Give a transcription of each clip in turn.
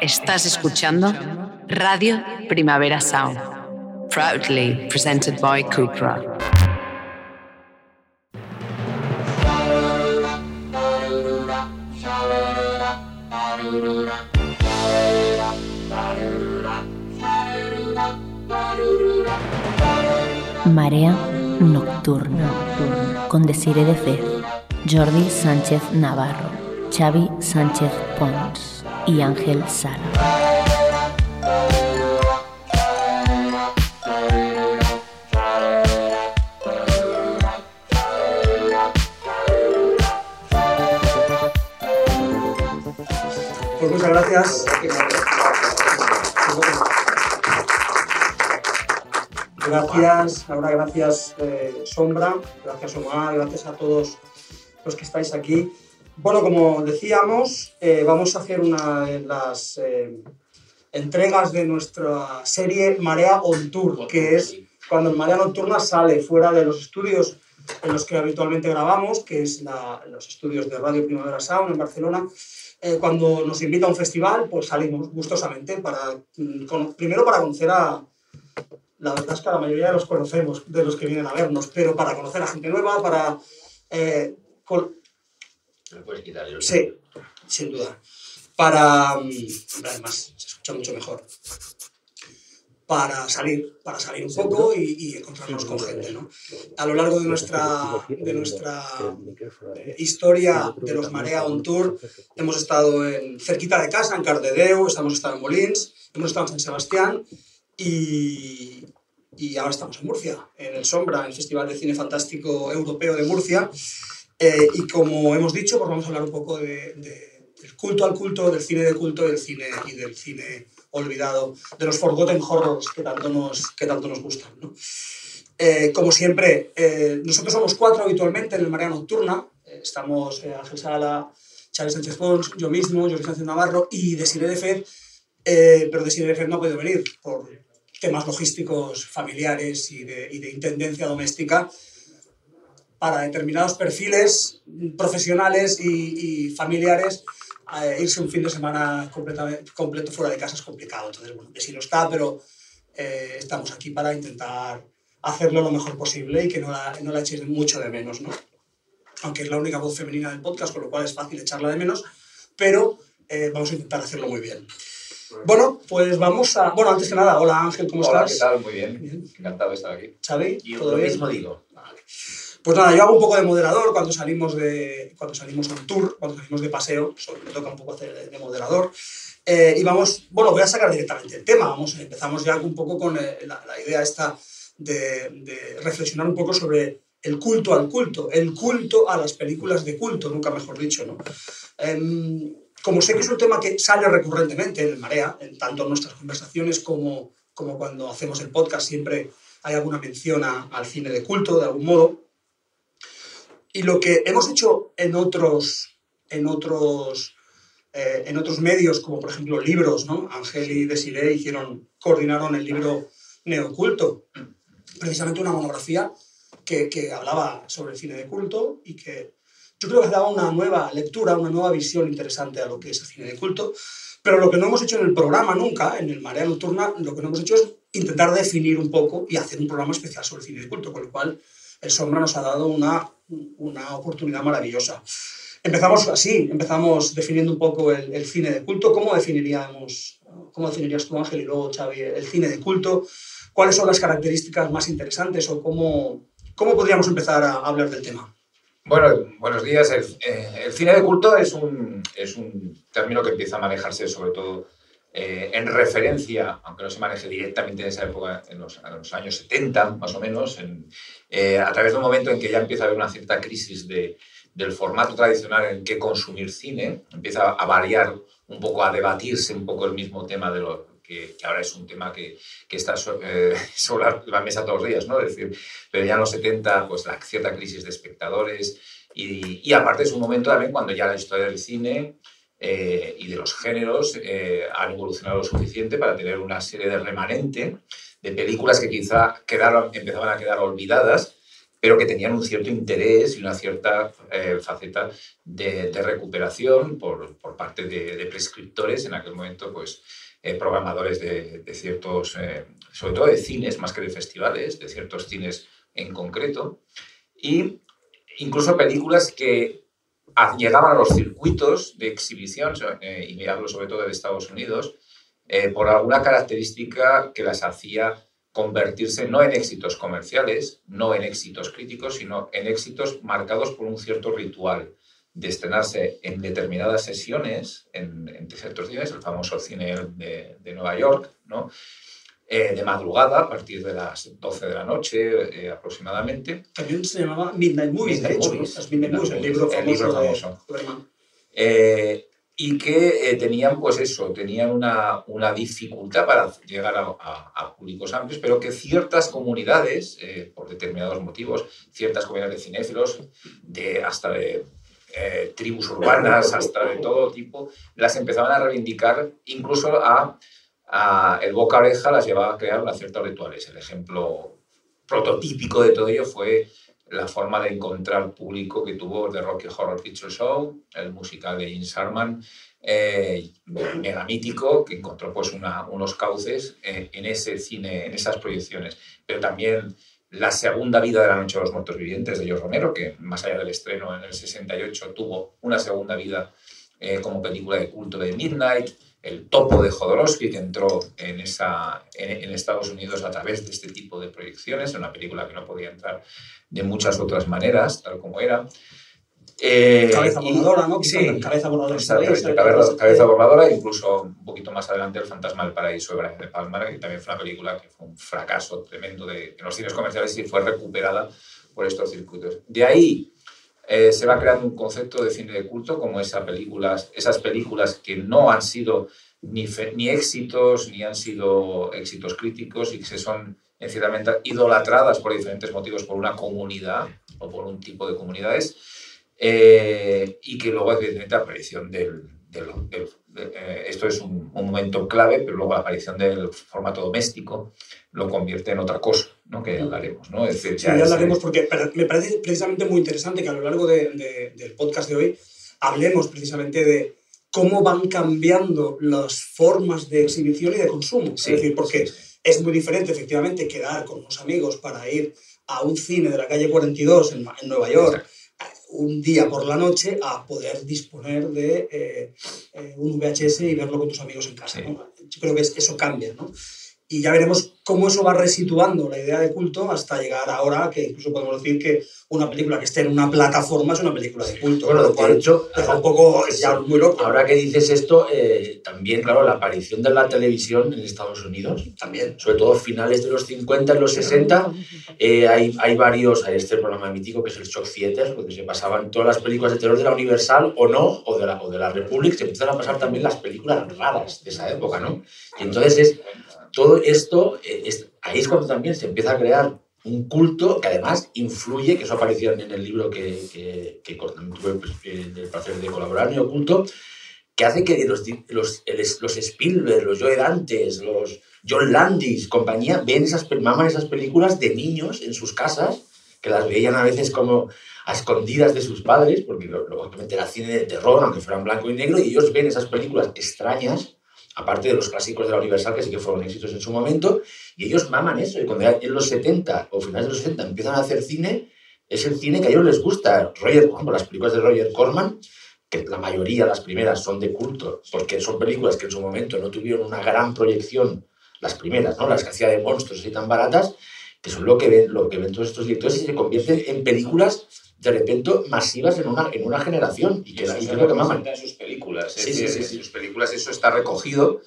Estás escuchando Radio Primavera Sound, proudly presented by Cupra. Marea Nocturna. Con Desire de Fez, Jordi Sánchez Navarro, Xavi Sánchez Pons y Ángel Sala. Pues muchas gracias. Gracias, Laura, gracias eh, Sombra, gracias Omar, gracias a todos los que estáis aquí. Bueno, como decíamos, eh, vamos a hacer una de las eh, entregas de nuestra serie Marea on Tour, que es cuando Marea Nocturna sale fuera de los estudios en los que habitualmente grabamos, que es los estudios de Radio Primavera Sound en Barcelona. Eh, cuando nos invita a un festival, pues salimos gustosamente para, mm, primero para conocer a, la verdad es que a la mayoría de los conocemos, de los que vienen a vernos, pero para conocer a gente nueva, para... ¿Me puedes quitar el sí, sin duda. Para... mm, Además, se escucha mucho mejor. Para salir, para salir un poco y, y encontrarnos con gente, ¿no? A lo largo de nuestra, de nuestra historia de los Marea on Tour, hemos estado en, cerquita de casa, en Cardedeu, hemos estado en Molins, hemos estado en San Sebastián y, y ahora estamos en Murcia, en el Sombra, el Festival de Cine Fantástico Europeo de Murcia. Eh, y como hemos dicho, pues vamos a hablar un poco de, de- del culto al culto, del cine de culto del cine, y del cine olvidado, de los Forgotten Horrors que tanto nos, que tanto nos gustan. ¿no? Eh, como siempre, eh, nosotros somos cuatro habitualmente en el Marea Nocturna. Eh, estamos eh, Ángel Sala, Chávez Sánchez Pons, yo mismo, Jorge Sánchez Navarro y Desiree de Fed. Eh, pero Desiree de Fed no ha podido venir por temas logísticos familiares y de, y de intendencia doméstica para determinados perfiles profesionales y, y familiares eh, irse un fin de semana completamente, completo fuera de casa es complicado. Entonces, bueno, que sí lo está, pero eh, estamos aquí para intentar hacerlo lo mejor posible y que no la, no la echéis mucho de menos, ¿no? Aunque es la única voz femenina del podcast, con lo cual es fácil echarla de menos, pero eh, vamos a intentar hacerlo muy bien. Bueno, pues vamos a... Bueno, antes que nada, hola Ángel, ¿cómo Hola, estás? ¿qué tal? Muy bien. Bien. Encantado de estar aquí. Xavi, Y ¿todo lo bien? mismo digo. Vale. Pues nada, yo hago un poco de moderador cuando salimos de cuando salimos un tour, cuando salimos de paseo, solo me toca un poco hacer de, de moderador. Eh, y vamos, bueno, voy a sacar directamente el tema. Vamos, empezamos ya un poco con eh, la, la idea esta de, de reflexionar un poco sobre el culto al culto, el culto a las películas de culto, nunca mejor dicho, ¿no? Em, como sé que es un tema que sale recurrentemente en el Marea, en tanto en nuestras conversaciones como, como cuando hacemos el podcast, siempre hay alguna mención a- al cine de culto, de algún modo. Y lo que hemos hecho en otros, en otros, eh, en otros medios, como por ejemplo libros, ¿no? Ángel y Desiree hicieron, coordinaron el libro Neoculto, precisamente una monografía que, que hablaba sobre el cine de culto y que yo creo que daba una nueva lectura, una nueva visión interesante a lo que es el cine de culto. Pero lo que no hemos hecho en el programa nunca, en el Marea Nocturna, lo que no hemos hecho es intentar definir un poco y hacer un programa especial sobre el cine de culto, con lo cual el Sombra nos ha dado una, una oportunidad maravillosa. Empezamos así, empezamos definiendo un poco el, el cine de culto. ¿Cómo definiríamos, cómo definirías tú, Ángel, y luego Xavi, el cine de culto? ¿Cuáles son las características más interesantes o cómo, cómo podríamos empezar a hablar del tema? Bueno, buenos días. El, eh, el cine de culto es un, es un término que empieza a manejarse sobre todo eh, en referencia, aunque no se maneje directamente en esa época, en los, en los años 70 más o menos, en, eh, a través de un momento en que ya empieza a haber una cierta crisis de, del formato tradicional en que consumir cine, empieza a variar un poco, a debatirse un poco el mismo tema de lo que, que ahora es un tema que, que está so- eh, sobre la mesa todos los días, ¿no? Es decir, pero ya en los 70, pues la cierta crisis de espectadores y, y aparte es un momento también cuando ya la historia del cine eh, y de los géneros eh, han evolucionado lo suficiente para tener una serie de remanente de películas que quizá quedaron, empezaban a quedar olvidadas pero que tenían un cierto interés y una cierta eh, faceta de, recuperación por, por parte de, prescriptores, en aquel momento, pues, eh, programadores de, ciertos, eh, sobre todo de cines, más que de festivales, de ciertos cines en concreto, y incluso películas que llegaban a los circuitos de exhibición, y me hablo sobre todo de Estados Unidos, por alguna característica que las hacía convertirse no en éxitos comerciales, no en éxitos críticos, sino en éxitos marcados por un cierto ritual de estrenarse en determinadas sesiones, en, ciertos días, el famoso cine de, Nueva York, ¿no? Eh, de madrugada, a partir de las 12 de la noche eh, aproximadamente. También se llamaba Midnight Movies, Midnight de hecho, Movies, Midnight Movies, el libro famoso. El libro famoso. De, y que eh, tenían, pues eso, tenían una, una dificultad para llegar a, públicos amplios, pero que ciertas comunidades, eh, por determinados motivos, ciertas comunidades de cinéfilos, de, hasta de eh, tribus urbanas, hasta de todo tipo, las empezaban a reivindicar, incluso a, a, el boca oreja las llevaba a crear unas ciertos rituales. El ejemplo prototípico de todo ello fue la forma de encontrar público que tuvo The Rocky Horror Picture Show, el musical de Jim Sharman, eh, mega mítico, que encontró pues una, unos cauces eh, en ese cine, en esas proyecciones. Pero también La segunda vida de la Noche de los Muertos Vivientes de George Romero, que más allá del estreno en el 68 tuvo una segunda vida eh, como película de culto de Midnight, el topo de Jodorowsky, que entró en, esa, en, Estados Unidos a través de este tipo de proyecciones, una película que no podía entrar de muchas otras maneras, tal como era. Eh, cabeza voladora, ¿no? Sí, cabeza voladora. cabeza, cabeza, voladora, incluso un poquito más adelante El fantasma del paraíso de Brian De Palma, que también fue una película que fue un fracaso tremendo de, en los cines comerciales y fue recuperada por estos circuitos. De ahí eh, se va creando un concepto de cine de culto como esas películas, esas películas que no han sido ni, ni éxitos, ni han sido éxitos críticos y que se son ciertamente idolatradas por diferentes motivos por una comunidad o por un tipo de comunidades eh, y que luego evidentemente la aparición del, eh, esto es un, momento clave, pero luego la aparición del formato doméstico lo convierte en otra cosa, ¿no? que hablaremos. ¿no? Es decir, ya sí, hablaremos porque me parece precisamente muy interesante que a lo largo de, del podcast de hoy hablemos precisamente de cómo van cambiando las formas de exhibición y de consumo. es decir, porque es muy diferente efectivamente quedar con unos amigos para ir a un cine de la calle 42 en, en Nueva York un día por la noche a poder disponer de eh, eh, un VHS y verlo con tus amigos en casa. Yo creo que eso cambia. ¿no? Y ya veremos cómo eso va resituando la idea de culto hasta llegar ahora que incluso podemos decir que una película que esté en una plataforma es una película de culto. Bueno, lo cual hecho, deja un poco ya muy loco. Ahora que dices esto, eh, también, claro, la aparición de la televisión en Estados Unidos, también. sobre todo finales de los 50 y los 60, eh, hay, hay varios, hay este programa mítico que es el Shock Theater, donde se pasaban todas las películas de terror de la Universal o no, o de la, o de la Republic, se empiezan a pasar también las películas raras de esa época, ¿no? Y entonces es todo esto, eh, ahí es cuando también se empieza a crear un culto que además influye, que eso apareció en el libro que, que, que tuve pues, el placer de colaborar, en Oculto, que hace que los, los, los Spielberg, los Joe Dantes, los John Landis, compañía, ven esas, maman esas películas de niños en sus casas, que las veían a veces como a escondidas de sus padres, porque lógicamente era cine de terror, aunque fueran blanco y negro, y ellos ven esas películas extrañas aparte de los clásicos de la Universal, que sí que fueron éxitos en su momento, y ellos maman eso. Y cuando en los 70 o finales de los 70 empiezan a hacer cine, es el cine que a ellos les gusta. Roger, las películas de Roger Corman, que la mayoría, las primeras, son de culto, porque son películas que en su momento no tuvieron una gran proyección, las primeras, ¿no? las que de monstruos y tan baratas, que son lo que ven, lo que ven todos estos directores y se convierten en películas de repente masivas en una, en una generación. Y, que, y es lo que maman. en sus películas. Sí, sí, sí, sus películas eso está recogido.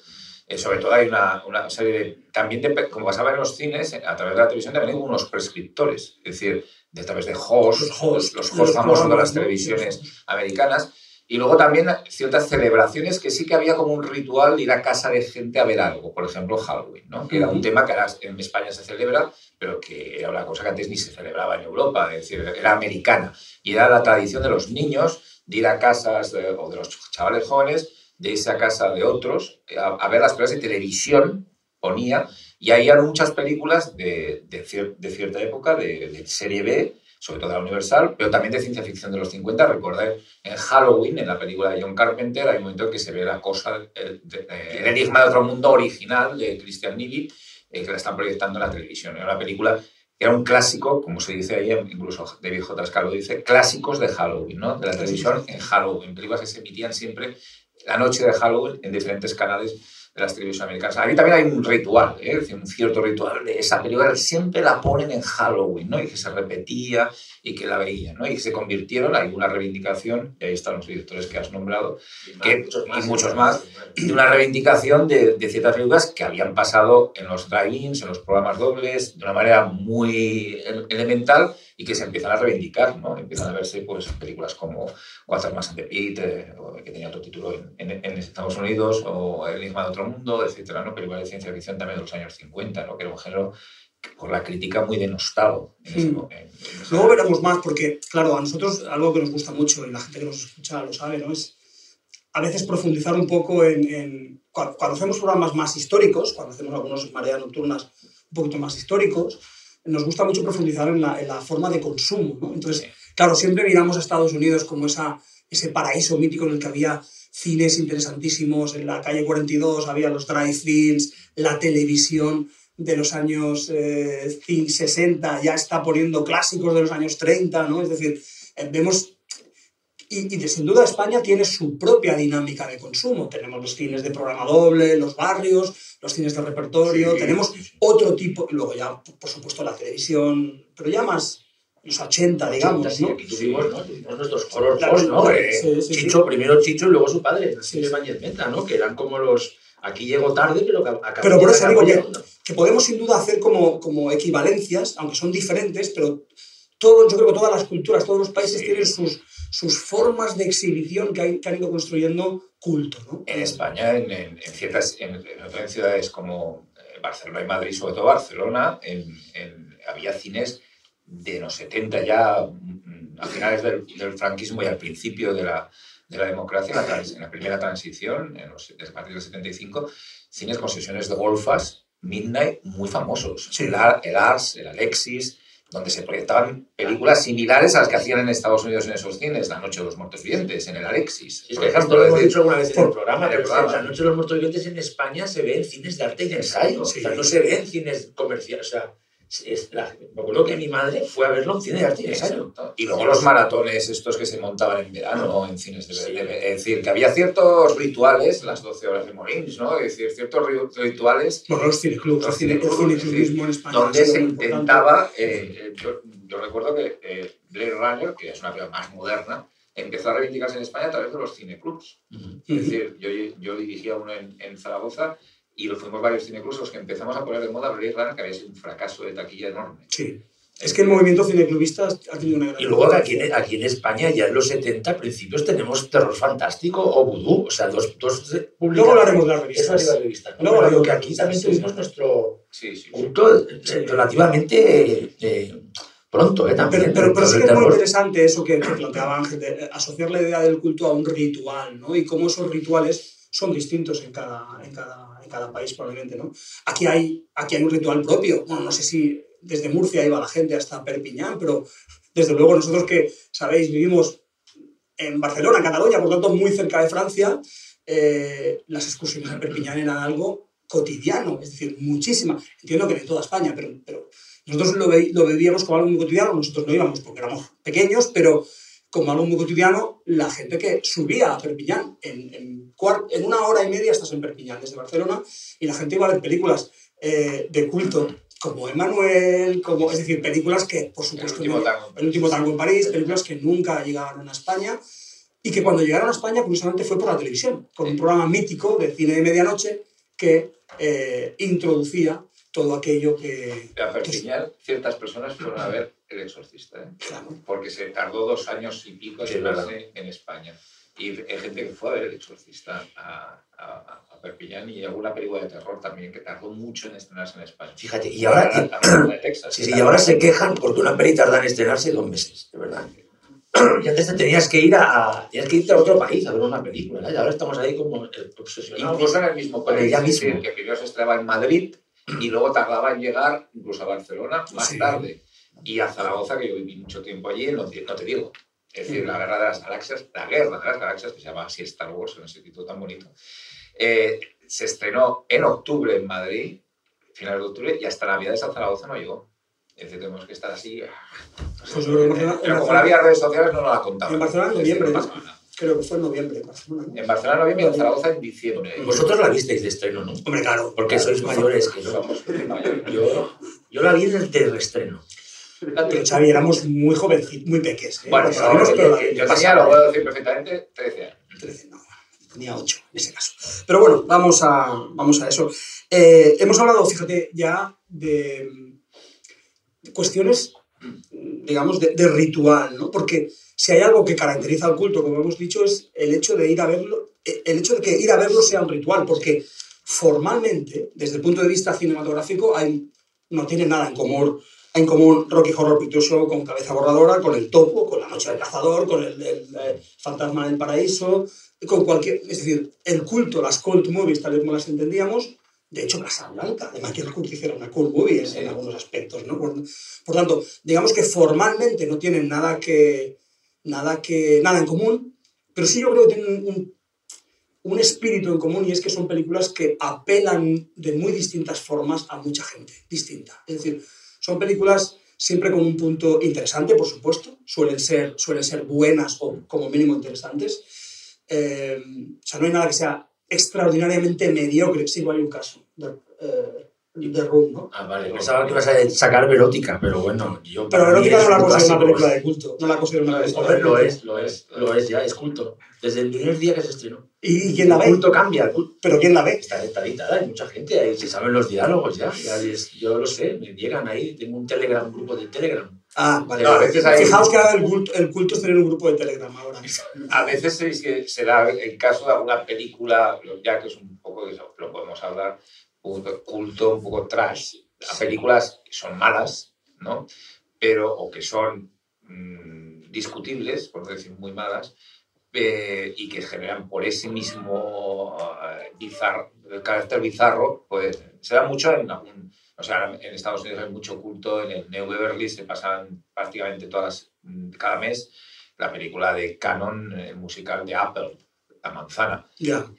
Eh, sobre todo hay una, una serie de... También, como pasaba en los cines, a través de la televisión también hay unos prescriptores. Es decir, de a través de hosts, los hosts, los hosts famosos de las televisiones americanas. Y luego también ciertas celebraciones que sí que había como un ritual de ir a casa de gente a ver algo. Por ejemplo, Halloween, ¿no? que era un tema que ahora en España se celebra, pero que era una cosa que antes ni se celebraba en Europa, es decir, era americana. Y era la tradición de los niños de ir a casas o de los chavales jóvenes, de irse a casa de otros a, ver las películas de televisión, ponía, y ahí eran muchas películas de, de, cierta época, de, serie B, sobre todo de la Universal, pero también de ciencia ficción de los 50. Recordad, en Halloween, en la película de John Carpenter, hay un momento en que se ve la cosa, el, el enigma de otro mundo original de Christian Neely, eh, que la están proyectando en la televisión. Era una película era un clásico, como se dice ahí, incluso David J. lo dice, clásicos de Halloween, ¿no? De la televisión en Halloween, películas que se emitían siempre la noche de Halloween en diferentes canales de las televisiones americanas. Aquí también hay un ritual, ¿eh? un cierto ritual de esa película, siempre la ponen en Halloween, ¿no? Y que se repetía y que la veían, ¿no? Y que se convirtieron, hay una reivindicación, y ahí están los directores que has nombrado, y, que, muchos más, y muchos más, de una reivindicación de, de, ciertas películas que habían pasado en los drive-ins, en los programas dobles, de una manera muy elemental y que se empiezan a reivindicar, ¿no? Empiezan a verse pues, películas como Más and the Pit, eh, que tenía otro título en, en, Estados Unidos, o El enigma de otro mundo, etcétera, ¿no? Películas de ciencia ficción también de los años 50, ¿no? Que era un género por la crítica muy denostado. Hmm. Luego veremos más, porque, claro, a nosotros algo que nos gusta mucho y la gente que nos escucha lo sabe, ¿no? Es a veces profundizar un poco en, en cuando, hacemos programas más históricos, cuando hacemos algunos mareas nocturnas un poquito más históricos, nos gusta mucho profundizar en la, en la forma de consumo. ¿no? Entonces, claro, siempre miramos a Estados Unidos como esa, ese paraíso mítico en el que había cines interesantísimos, en la calle 42 había los drive-ins, la televisión de los años 60 eh, ya está poniendo clásicos de los años 30, ¿no? Es decir, eh, vemos y, y, sin duda España tiene su propia dinámica de consumo. Tenemos los cines de programa doble, los barrios, los cines de repertorio, tenemos otro tipo, luego ya, por supuesto, la televisión, pero ya más los 80, digamos, ¿no? Aquí tuvimos, ¿no? tuvimos nuestros horror ¿no? Eh, Chicho, primero Chicho y luego su padre, sí, Meta, ¿no? Que eran como los... Aquí llegó tarde, pero acabó Pero por eso digo que, que, podemos sin duda hacer como, como equivalencias, aunque son diferentes, pero todo, yo creo que todas las culturas, todos los países tienen sus, sus formas de exhibición que, han ido construyendo culto. ¿no? En España, en, en, ciertas en, otras ciudades como eh, Barcelona y Madrid, sobre todo Barcelona, había cines de los 70 ya, mm, a finales del, franquismo y al principio de la, de la democracia, en la, primera transición, en los, a partir del 75, cines con sesiones de golfas, Midnight, muy famosos. El, el Ars, el Alexis, donde se proyectaban películas similares a las que hacían enEstados Unidos en esos cines, La Noche de los Muertos Vivientes, en el Alexis. Por ejemplo, lo hemos dicho alguna vez en el programa, pero La Noche de los Muertos Vivientes en España se ve en cines de arte y de ensayo, o sea, no se ve en cines comerciales. O sea, es la, me acuerdo que mi madre fue a verlo en cine de arte y luego los maratones estos que se montaban en verano en cines de, sí. Es decir, que había ciertos rituales, las 12 horas de Morins, ¿no? Es decir, ciertos rituales... Bueno, los cineclubs, los cineclubs en España. Donde se intentaba... Eh, yo, yo, recuerdo que eh, Blade Runner, que es una película más moderna, empezó a reivindicarse en España a través de los cineclubs. Uh -huh. Es decir, yo, yo dirigía uno en, en Zaragoza y lo fuimos varios cineclubs los que empezamos a poner de moda Blade Runner, que había sido un fracaso de taquilla enorme. Sí. Es que el movimiento cineclubista ha tenido una gran... Y luego aquí, aquí, en España, ya en los 70 principios, tenemos terror fantástico o vudú. O sea, dos... dos Luego hablaremos de las revistas. Esa revista. ¿no? Luego que aquí también sí, tuvimos nuestro sí, sí, culto relativamente... Eh, pronto, ¿eh? También, pero, pero, pero sí que es muy interesante eso que, que planteaba Ángel, de asociar la idea del culto a un ritual, ¿no? Y cómo esos rituales son distintos en cada, en cada cada país probablemente, ¿no? Aquí hay, aquí hay un ritual propio. Bueno, no sé si desde Murcia iba la gente hasta Perpiñán, pero desde luego nosotros que, sabéis, vivimos en Barcelona, en Cataluña, por tanto muy cerca de Francia, eh, las excursiones a Perpiñán eran algo cotidiano, es decir, muchísima. Entiendo que de toda España, pero, pero nosotros lo, lo vivíamos como algo muy cotidiano, nosotros no íbamos porque éramos pequeños, pero como algo muy cotidiano, la gente que subía a Perpiñán. En, en, en, una hora y media estás en Perpiñán, desde Barcelona, y la gente iba a ver películas eh, de culto como Emanuel, como, es decir, películas que, por supuesto, el último, tango. el último tango en París, películas que nunca llegaron a España y que cuando llegaron a España, curiosamente, fue por la televisión, con un programa mítico de cine de medianoche que eh, introducía todo aquello que... A Perpiñán, ciertas personas fueron a ver El Exorcista, ¿eh? claro. porque se tardó dos años y pico en verse en España. Y hay gente que fue a ver El Exorcista a, a, a, Perpiñán y alguna película de terror también que tardó mucho en estrenarse en España. Fíjate, y ahora, y, Texas, sí, y ahora se quejan porque una peli tarda en estrenarse dos meses, de verdad. Y antes te tenías que ir a, tenías que irte a otro país a ver una película, ¿no? y ahora estamos ahí como obsesionados. Incluso en el mismo país, ya mismo. que primero se estrenaba en Madrid y luego tardaba en llegar incluso a Barcelona más sí. tarde. Y a Zaragoza, que yo viví mucho tiempo allí, no, no te digo. Es decir, la guerra de las galaxias, la guerra de las galaxias, que se llama así Star Wars, con ese título tan bonito, eh, se estrenó en octubre en Madrid, final de octubre, y hasta Navidad de Zaragoza no llegó. Es decir, tenemos que estar así. Pues yo creo que en Barcelona- Pero como no había redes sociales, no nos la contaban. En Barcelona en noviembre, no ¿no? Creo que fue en noviembre en Barcelona. ¿no? En Barcelona en noviembre y en Zaragoza en diciembre. Vosotros la visteis de estreno, ¿no? Hombre, claro. Porque sois mayores que yo. Somos mayores. Yo, yo la vi desde el estreno. Pero Xavi, éramos muy jovencitos, muy peques. ¿eh? Bueno, yo, pero yo- yo tenía, lo puedo decir perfectamente, 13 años. 13, no, tenía 8 en ese caso. Pero bueno, vamos a, vamos a eso. Eh, hemos hablado, fíjate, ya de, cuestiones, digamos, de, de ritual, ¿no? Porque si hay algo que caracteriza al culto, como hemos dicho, es el hecho de ir a verlo, el hecho de que ir a verlo sea un ritual, porque formalmente, desde el punto de vista cinematográfico, hay, no tiene nada en común en común Rocky Horror Picture Show con Cabeza Borradora, con El Topo, con La Noche del Cazador, con el, el, eh, Fantasma del Paraíso, con cualquier... Es decir, el culto, las cult movies, tal y como las entendíamos, de hecho, Casablanca, de Michael Curtis era una cult movie en, en algunos aspectos, ¿no? Por, por tanto, digamos que formalmente no tienen nada que, nada que... nada en común, pero sí yo creo que tienen un, un espíritu en común y es que son películas que apelan de muy distintas formas a mucha gente, distinta. Es decir, son películas siempre con un punto interesante, por supuesto, suelen ser, suelen ser buenas o como mínimo interesantes. Eh, o sea, no hay nada que sea extraordinariamente mediocre, sí, igual hay un caso, eh, de Room, ¿no? Ah, vale. Pensaba que ibas a sacar Verótica, pero bueno, yo. Pero Verótica es no la considero una película de culto, no la considero una película de lo culto. es, lo es, lo es, ya, es culto. Desde el primer día que se estrenó. ¿Y, y quién la El ve? culto cambia, el culto ¿Pero quién la ve? está, está editada, hay mucha gente, ahí se saben los diálogos ya, ya es- yo lo sé, me llegan ahí, tengo un Telegram, un grupo de Telegram. Ah, vale. No, a veces hay- Fijaos que ahora el culto, el culto es tener un grupo de Telegram ahora. A veces se, se- se da el caso de alguna película, ya que es un poco de eso, lo podemos hablar, poco culto, un poco trash, a películas que son malas, ¿no? Pero, o que son mm, discutibles, por no decir muy malas, eh, y que generan por ese mismo eh, bizarro, el carácter bizarro, pues se da mucho en algún- o sea, en Estados Unidos hay mucho culto, en el New Beverly se pasan prácticamente todas, cada mes, la película de Canon, el musical de Apple, La Manzana,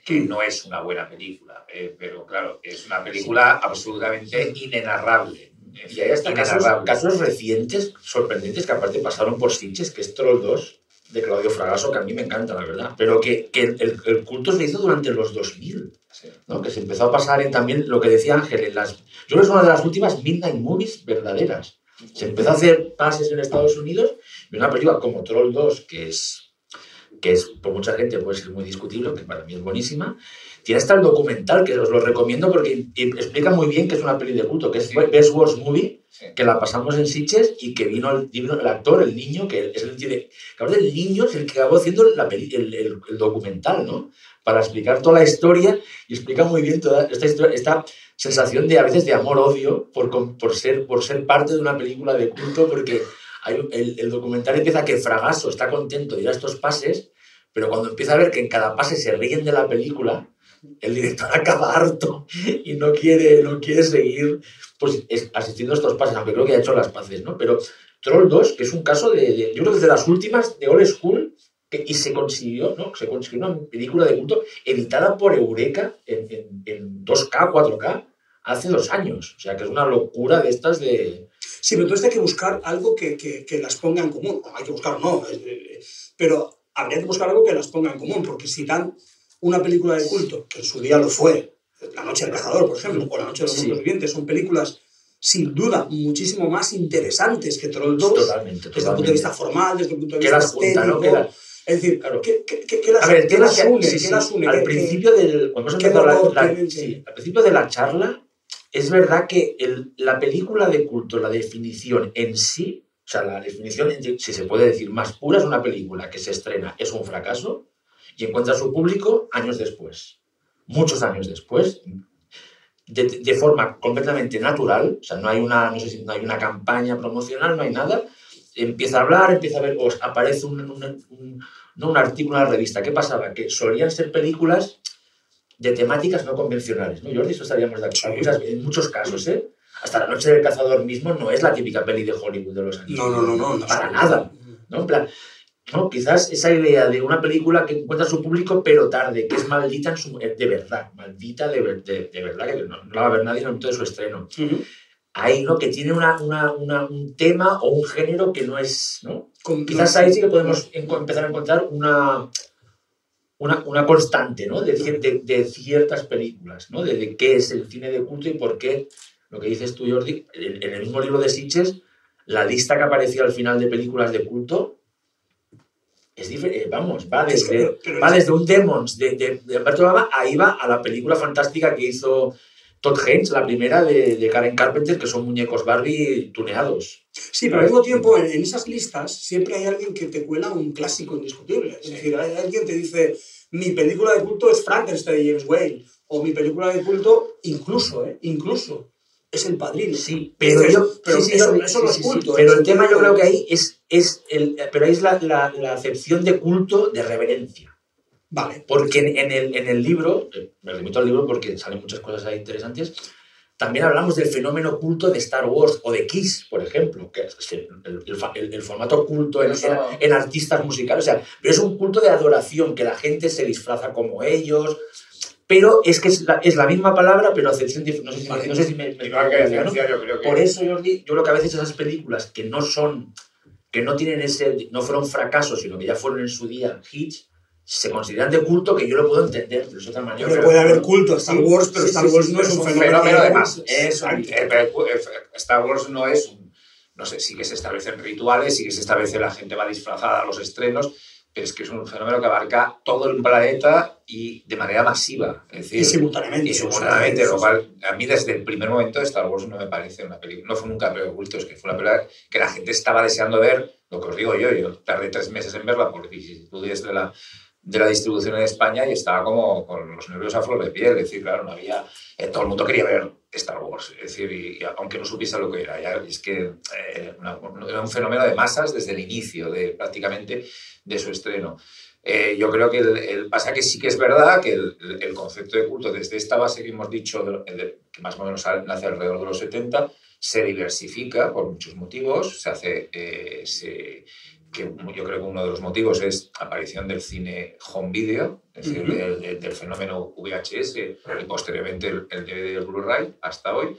que no es una buena película, eh, pero claro, es una película absolutamente inenarrable. Y hay hasta casos, recientes, sorprendentes, que aparte pasaron por Sitges, que es Troll 2, de Claudio Fragasso, que a mí me encanta, la verdad, pero que, que el, el culto se hizo durante los 2000. Sí. ¿no? que se empezó a pasar en también lo que decía Ángel, en las, yo creo que es una de las últimas Midnight Movies verdaderas. Se empezó a hacer pases en Estados Unidos y una película como Troll 2, que es, que es por mucha gente puede ser muy discutible, que para mí es buenísima, tiene hasta el documental, que os lo recomiendo porque explica muy bien que es una peli de culto, que es Sí. Best Worst Movie, Sí. que la pasamos en Sitges y que vino el, vino el actor, el niño, que es el, que tiene- el niño es el que acabó haciendo la peli- el, el- el documental, ¿no? Para explicar toda la historia y explica muy bien toda esta, historia, esta sensación de a veces de amor-odio por, por, ser, por ser parte de una película de culto, porque hay, el, el documental empieza que Fragasso está contento de ir a estos pases, pero cuando empieza a ver que en cada pase se ríen de la película, el director acaba harto y no quiere, no quiere seguir pues, es- asistiendo a estos pases, aunque creo que ha hecho las paces, ¿no? Pero Troll 2, que es un caso de, de- yo creo que es de las últimas de Old School, que- y se consiguió, ¿no? Se consiguió una película de culto editada por Eureka en, en- en 2K, 4K, hace dos años. O sea, que es una locura de estas de... Sí, pero entonces hay que buscar algo que, que, que las ponga en común. No, hay que buscar, no. eh, Pero habría que buscar algo que las ponga en común, porque si dan una película de culto, que en su día lo fue, La Noche del Cazador, por ejemplo, o La Noche de los Sí. Vivientes, son películas sin duda muchísimo más interesantes que Troll 2, Totalmente, desde el punto de vista totalmente. formal, desde el punto de vista ¿no? estético. Las- Es decir, Claro. ¿qué, qué, qué- las, A ver, qué las que- une? sí, ¿Qué sí, las une? al ¿Qué- qué- principio del cuando hemos la- la- sí, al principio de la charla es verdad que la película de culto, la definición en sí, o sea, la definición, si se puede decir más pura, es una película que se estrena, es un fracaso y encuentra su público años después, muchos años después, de, forma completamente natural, o sea, no hay una, no sé si no hay una campaña promocional, no hay nada, empieza a hablar, empieza a ver, os aparece un, un- un- no un artículo en la revista. ¿Qué pasaba? Que solían ser películas de temáticas no convencionales, ¿no? Jordi, eso estaríamos de acuerdo. Sí. En muchos casos, ¿eh? hasta La Noche del Cazador mismo no es la típica peli de Hollywood de los años. No, no, no, no. no Para nada. ¿no? En plan, ¿no? Quizás esa idea de una película que encuentra su público pero tarde, que es maldita en su, de verdad, maldita de, de, de verdad, que no, no, la va a ver nadie en el momento de su estreno. Ujú. Ahí, ¿no? Que tiene una, una, una- un tema o un género que no es, ¿no? Con- Quizás ahí sí que podemos empezar a encontrar una, una, una constante, ¿no? De, cier- de, de ciertas películas, ¿no? De, de qué es el cine de culto y por qué, lo que dices tú, Jordi, en, en el mismo libro de Sitges, la lista que aparecía al final de películas de culto es diferente, vamos, va desde, pero va es- desde un Demons de, de, de Baba, ahí va a la película fantástica que hizo Todd Haynes, la primera de, de Karen Carpenter, que son muñecos Barbie tuneados. Sí, pero al mismo tiempo en, en esas listas siempre hay alguien que te cuela un clásico indiscutible. Es decir, hay alguien que te dice, mi película de culto es Frankenstein de James Whale, o mi película de culto, incluso, ¿eh? Incluso, es El Padrino. Sí, pero yo. pero sí, sí, eso, sí, eso sí, no sí, es sí. culto. Pero el tema yo creo que ahí es, es el. Pero ahí es la, la, la acepción de culto de reverencia. Vale. Porque en, en el, en el libro, me remito al libro porque salen muchas cosas ahí interesantes, también hablamos del fenómeno culto de Star Wars o de Kiss, por ejemplo, que es el, el- el- el formato culto en, en- en artistas musicales. O sea, pero es un culto de adoración, que la gente se disfraza como ellos. Pero es que es la, es la misma palabra, pero acepción diferente. No sé si, Vale. no sé si me, me- que ¿no? yo creo que. Por eso, Jordi, yo creo que a veces esas películas que no son, que no tienen ese, no fueron fracasos, sino que ya fueron en su día hits, se consideran de culto, que yo lo puedo entender, pero es otra manera. Porque puede haber culto a Star Sí, Wars, pero sí, Star sí, Wars sí, no pero es un fenómeno, Eh, pero, eh, Star Wars no es un. No sé, sí que se establecen rituales, sí que se establece la gente va disfrazada a los estrenos, pero es que es un fenómeno que abarca todo el planeta y de manera masiva. Es decir, Y simultáneamente. y simultáneamente, lo cual a mí desde el primer momento Star Wars no me parece una película, no fue nunca de culto, es que fue una película que la gente estaba deseando ver, lo que os digo yo, yo tardé tres meses en verla por vicisitudes de la, de la distribución en España y estaba como con los nervios a flor de piel, es decir, claro, no había, eh, todo el mundo quería ver Star Wars, es decir, y, y aunque no supiese lo que era, ya, es que eh, una- era un fenómeno de masas desde el inicio, de prácticamente de su estreno. Eh, yo creo que el, el- pasa que sí que es verdad que el, el- concepto de culto, desde esta base que hemos dicho, que más o menos nace alrededor de los 70, se diversifica por muchos motivos. Se hace, eh, se- que yo creo que uno de los motivos es la aparición del cine home video, es decir, Ujú. del, del- del fenómeno VHS y posteriormente el, el DVD y el Blu-ray hasta hoy.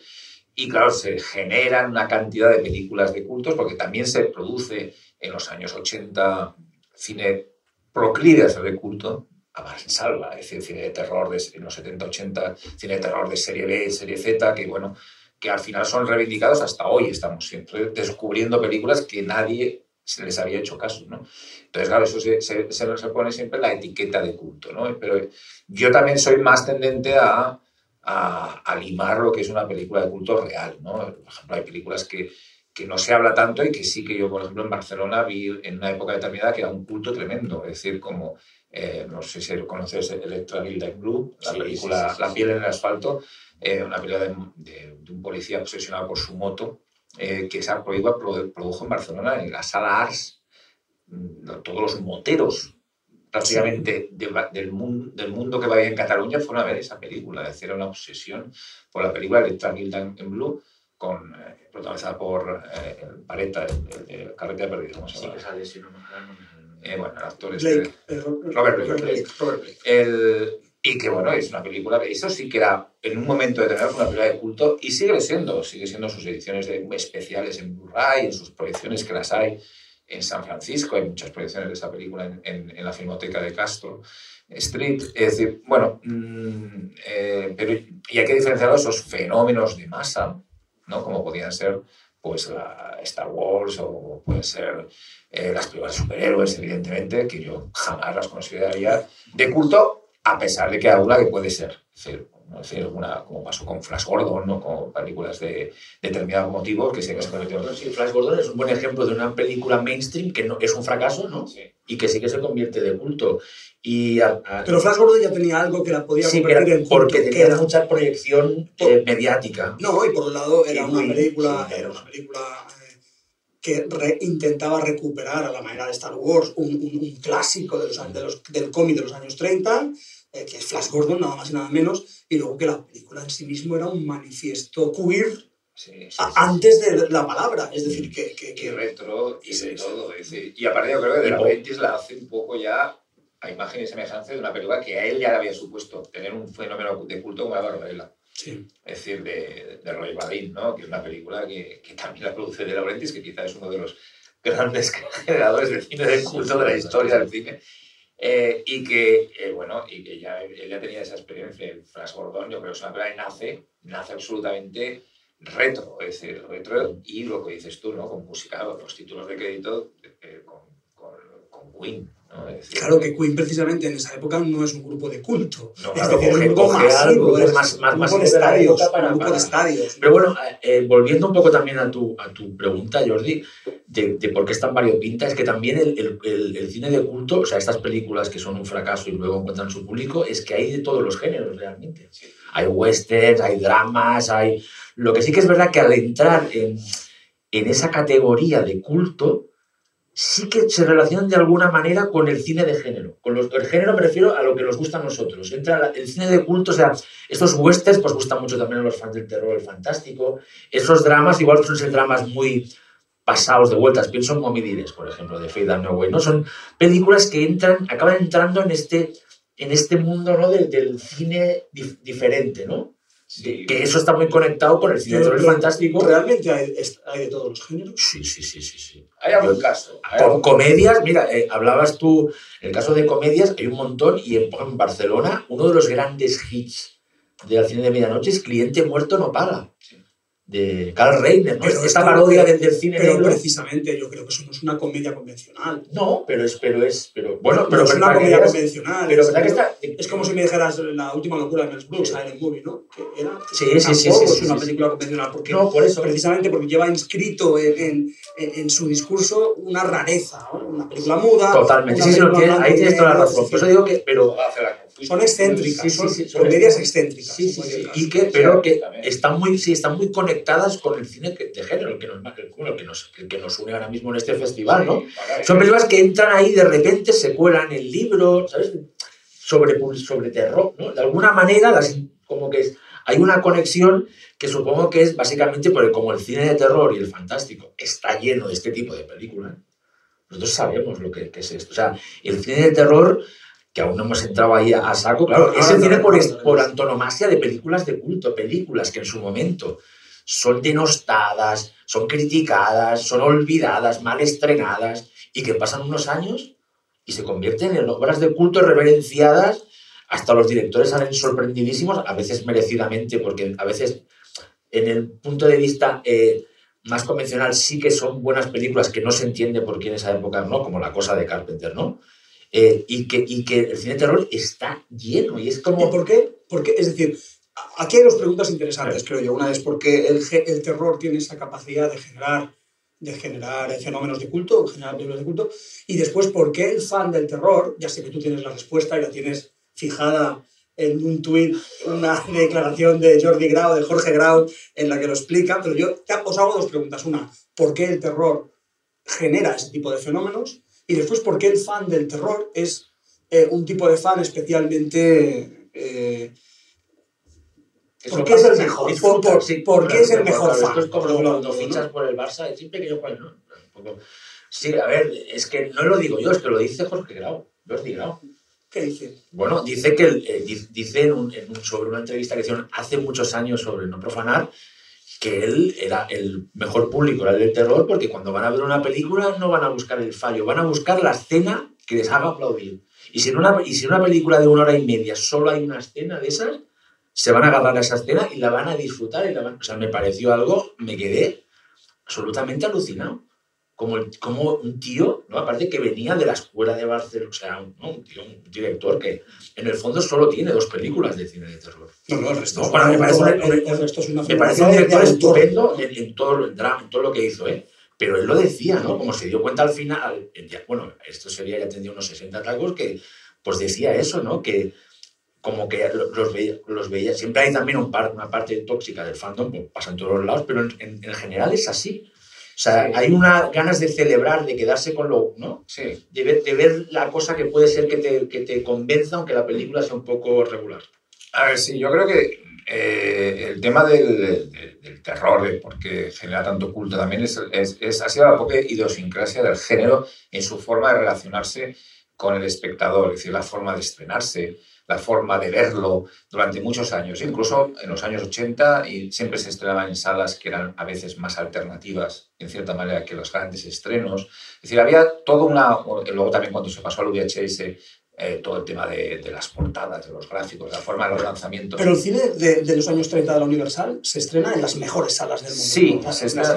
Y claro, se generan una cantidad de películas de cultos porque también se produce en los años 80 cine proclive a ser de culto, a salva, es decir, cine de terror de, en los 70-80, cine de terror de serie B, serie Z, que bueno, que al final son reivindicados hasta hoy. Estamos siempre descubriendo películas que nadie se les había hecho caso, ¿no? Entonces, claro, eso se, se, se, se pone siempre la etiqueta de culto, ¿no? Pero yo también soy más tendente a, a, a limar lo que es una película de culto real, ¿no? Por ejemplo, hay películas que, que no se habla tanto y que sí que yo, por ejemplo, en Barcelona vi en una época determinada que era un culto tremendo, es decir, como, eh, no sé si conoces Electra Light Blue, la Sí, película sí, sí. La piel en el asfalto, eh, una película de, de- de un policía obsesionado por su moto, eh, que esa película produ- produjo en Barcelona, en la sala Ars, mm, todos los moteros prácticamente de va- del, mun- del mundo que vaya en Cataluña fueron a ver esa película, es decir, era una obsesión por la película Electra Gildan en Blue, con, eh, protagonizada por eh, el Paleta, el, el de Carretera Perdida, ¿cómo se Sí, llama? que sale, si no me acuerdo, Eh, bueno, el actor este- Blake, eh, Robert Blake. Robert Blake. el- y que bueno, es una película eso sí que era en un momento determinado una película de culto y sigue siendo, sigue siendo sus ediciones especiales en Blu-ray, en sus proyecciones que las hay en San Francisco, hay muchas proyecciones de esa película en, la Filmoteca de Castro Street. Es decir, bueno, mm, eh, y hay que diferenciar esos fenómenos de masa, ¿no? Como podían ser pues la Star Wars o pueden ser eh, las películas de superhéroes, evidentemente, que yo jamás las consideraría de culto, a pesar de que alguna que puede ser. Es decir, ¿no? Es decir, una, como pasó con Flash Gordon, ¿no? con películas de determinados motivos que sí que se convirtieron Sí, Flash Gordon es un buen ejemplo de una película mainstream que no, es un fracaso, ¿no? Sí. Y que sí que se convierte de culto. Y a- a- Pero Flash Gordon ya tenía algo que la podía sí, que convertir era en culto, porque que tenía era- mucha proyección eh, mediática. No, y por un lado era Y una muy- película, sí. era una película eh, que re- intentaba recuperar a la manera de Star Wars un, un- un clásico de los, de los- del cómic de los años 30, eh, que es Flash Gordon, nada más y nada menos, y luego que la película en sí mismo era un manifiesto queer Sí, sí, a- sí. antes de la palabra. Es decir, que, que, y retro y Sí, de sí. todo. es decir, y aparte yo creo que de la Y po- Apprentice la hace un poco ya a imagen y semejanza de una película que a él ya le había supuesto tener un fenómeno de culto como la Barbarella. sí. Es decir, de, de Roy Badin, ¿no? que es una película que, que también la produce De Laurentiis, que quizá es uno de los grandes generadores de cine de culto de la historia del cine. Eh, y que, eh, bueno, y que ya, él ya tenía esa experiencia. El Flash Gordon, yo creo que es una película que nace, nace absolutamente retro, es decir, retro y lo que dices tú, ¿no? Con música, los títulos de crédito eh, con, con, con Queen, ¿no? Es decir, Claro que Queen precisamente en esa época no es un grupo de culto. No, es claro, decir, un grupo masivo, es más- más un grupo de estadios. para- un grupo de estadios. Pero bueno, volviendo un poco también a tu, a tu pregunta, Jordi, de, de por qué es tan variopinta, es que también el, el- el- el cine de culto, o sea, estas películas que son un fracaso y luego encuentran su público, es que hay de todos los géneros realmente. Sí. Hay westerns, hay dramas, hay... Lo que sí que es verdad que al entrar en, en esa categoría de culto, sí que se relacionan de alguna manera con el cine de género. Con los, el género me refiero a lo que nos gusta a nosotros. Entra la- el cine de culto, o sea, estos westerns pues gustan mucho también a los fans del terror, el fantástico. Esos dramas, igual son ser dramas muy pasados de vueltas. Pienso en Momidires, por ejemplo, de Faye No Way. ¿no? Son películas que entran, acaban entrando en este, en este mundo ¿no? del, del cine dif- diferente, ¿no? sí, Que eso está muy conectado con el cine de terror Pero fantástico. Realmente hay, hay de todos los géneros. Sí, sí, sí, sí, sí. hay algún caso. hay Con algún- comedias, mira, eh, hablabas tú, en el caso de comedias hay un montón y en, en Barcelona uno de los grandes hits del cine de medianoche es Cliente muerto no paga, Sí. De Carl Reiner, ¿no? Esta parodia del, del cine Pero negro. precisamente yo creo que eso no es una comedia convencional. No, pero es, pero es, pero bueno, No pero es una comedia convencional. pero es, que está, es como si me dijeras la última locura de Mel Brooks, Silent Movie, ¿no? Que era, Sí, sí, sí, sí, es sí, una sí, película convencional, porque no, por eso, precisamente porque lleva inscrito en, en- su discurso una rareza, ¿no? una película muda. totalmente, una sí, sí, película tienes- ahí tienes toda la razón. Por eso digo que, pero hace la. Son excéntricas, Sí, son sí, son comedias excéntricas. Y que, pero que están muy, sí, están muy conectadas con el cine de género, el que nos, el, que nos, el que nos une ahora mismo en este festival, ¿no? Son películas que entran ahí de repente, se cuelan el libro, ¿sabes? Sobre, sobre terror, ¿no? De alguna manera, las, como que hay una conexión que supongo que es básicamente porque como el cine de terror y el fantástico está lleno de este tipo de películas, nosotros sabemos lo que, que es esto. O sea, el cine de terror, que aún no hemos entrado ahí a, a saco, claro, Ahora es el cine entraremos, por, por antonomasia de películas de culto, películas que en su momento son denostadas, son criticadas, son olvidadas, mal estrenadas, y que pasan unos años y se convierten en obras de culto reverenciadas. Hasta los directores salen sorprendidísimos, a veces merecidamente, porque a veces en el punto de vista eh, más convencional sí que son buenas películas que no se entiende por qué en esa época, ¿no? Como la cosa de Carpenter, ¿no? Eh, y, que, y que el cine de terror está lleno y es ¿Y como... por qué? Porque, es decir, aquí hay dos preguntas interesantes, creo yo. Una es porque el, ge- el terror tiene esa capacidad de generar, de generar fenómenos de culto, generar películas de culto. Y después, ¿por qué el fan del terror? Ya sé que tú tienes la respuesta y la tienes fijada en un tuit, una declaración de Jordi Grau, de Jorge Grau, en la que lo explica, pero yo os hago dos preguntas. Una, ¿por qué el terror genera ese tipo de fenómenos? Y después, ¿por qué el fan del terror es eh, un tipo de fan especialmente... eh, ¿Por qué es el mejor? Disfruta, ¿Por- por- sí, por qué es el mejor fan? Esto es como ¿no? fichas por el Barça, es siempre que yo juego, ¿no? Poco- Sí, a ver, es que no lo digo yo, es que lo dice Jorge Grau, Jordi Grau. ¿Qué dice? Bueno, dice que eh, di- dice en un- en un- sobre una entrevista que hicieron hace muchos años sobre no profanar que él era el mejor público, era el del terror, porque cuando van a ver una película no van a buscar el fallo, van a buscar la escena que les haga aplaudir. Y si en una, y si en una película de una hora y media solo hay una escena de esas, se van a agarrar esa escena y la van a disfrutar. Y la van- o sea, me pareció algo, me quedé absolutamente alucinado. Como, como un tío, ¿no? aparte que venía de la escuela de Barcelona, o sea, un, ¿no? un tío, un director que en el fondo solo tiene dos películas de cine de terror. No, no, el resto, No, me parece un- el- el resto es una Me parece un director estupendo en, en todo, lo- en drama, en todo lo que hizo, ¿eh? Pero él lo decía, ¿no? Como se dio cuenta al final, ya- bueno, esto sería, ya tendría unos 60 tacos, que pues decía eso, ¿no? Que como que lo- los veía, los veía. Siempre hay también un par- una parte tóxica del fandom, pues pasa en todos los lados, pero en- en general es así. O sea, hay una ganas de celebrar, de quedarse con lo, ¿no? Sí, De ver, de ver la cosa que puede ser que te, que te convenza, aunque la película sea un poco regular. A ver, sí, yo creo que eh, el tema del, del- del terror, de porque genera tanto culto también, es, es, es- ha sido la propia idiosincrasia del género en su forma de relacionarse con el espectador, es decir, la forma de estrenarse, la forma de verlo durante muchos años, incluso en los años 80, y siempre se estrenaba en salas que eran a veces más alternativas, en cierta manera, que los grandes estrenos. Es decir, había toda una... Luego también cuando se pasó al VHS, eh, todo el tema de, de las portadas, de los gráficos, la forma de los lanzamientos. Pero el cine de, de los años 30 de la Universal se estrena en las mejores salas del mundo. Sí, se estrena,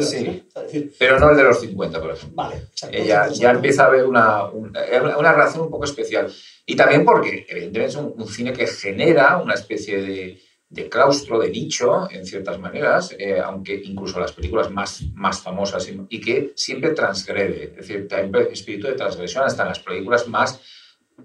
Pero no el de los 50, por ejemplo. vale. exacto, Eh, ya, ya empieza a haber una, un- eh, una relación un poco especial. Y también porque, evidentemente, es un, un cine que genera una especie de, de claustro, de nicho, en ciertas maneras, eh, aunque incluso las películas más, más famosas y, y que siempre transgrede. Es decir, hay espíritu de transgresión hasta en las películas más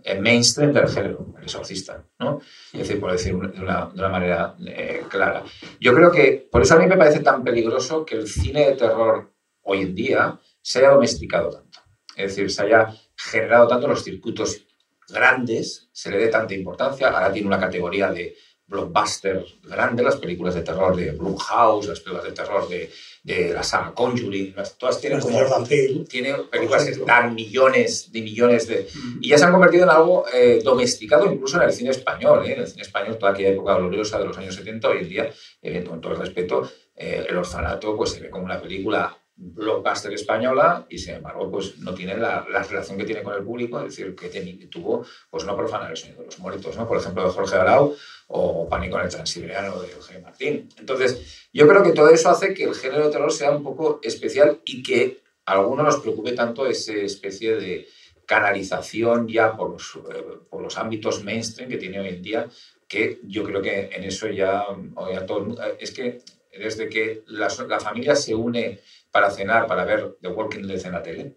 eh, mainstream del género, el exorcista, ¿no? Es decir, por decir de una, manera eh, clara. Yo creo que, por eso a mí me parece tan peligroso que el cine de terror hoy en día se haya domesticado tanto. Es decir, se haya generado tanto los circuitos grandes, se le dé tanta importancia. Ahora tiene una categoría de blockbuster grande, las películas de terror de Blumhouse, las películas de terror de, de la saga Conjuring, las- todas tienen como Jordan Peele. tiene películas que dan millones de millones de... Y ya se han convertido en algo eh, domesticado incluso en el cine español. ¿eh? En el cine español, toda aquella época gloriosa de los años 70, hoy en día, eh, con todo el respeto, eh, El Orfanato pues, se ve como una película blockbuster española y sin embargo pues no tiene la, la relación que tiene con el público, es decir, que, teni- que tuvo pues no profanar el sonido de los muertos, ¿no? por ejemplo de Jorge Arau o Pánico en el Transiberiano de Eugenio Martín. Entonces, yo creo que todo eso hace que el género de terror sea un poco especial y que a algunos nos preocupe tanto esa especie de canalización ya por los, eh, por los ámbitos mainstream que tiene hoy en día, que yo creo que en eso ya, ya todo el mundo, es que desde que la, la familia se une para cenar, para ver The Walking Dead en la tele,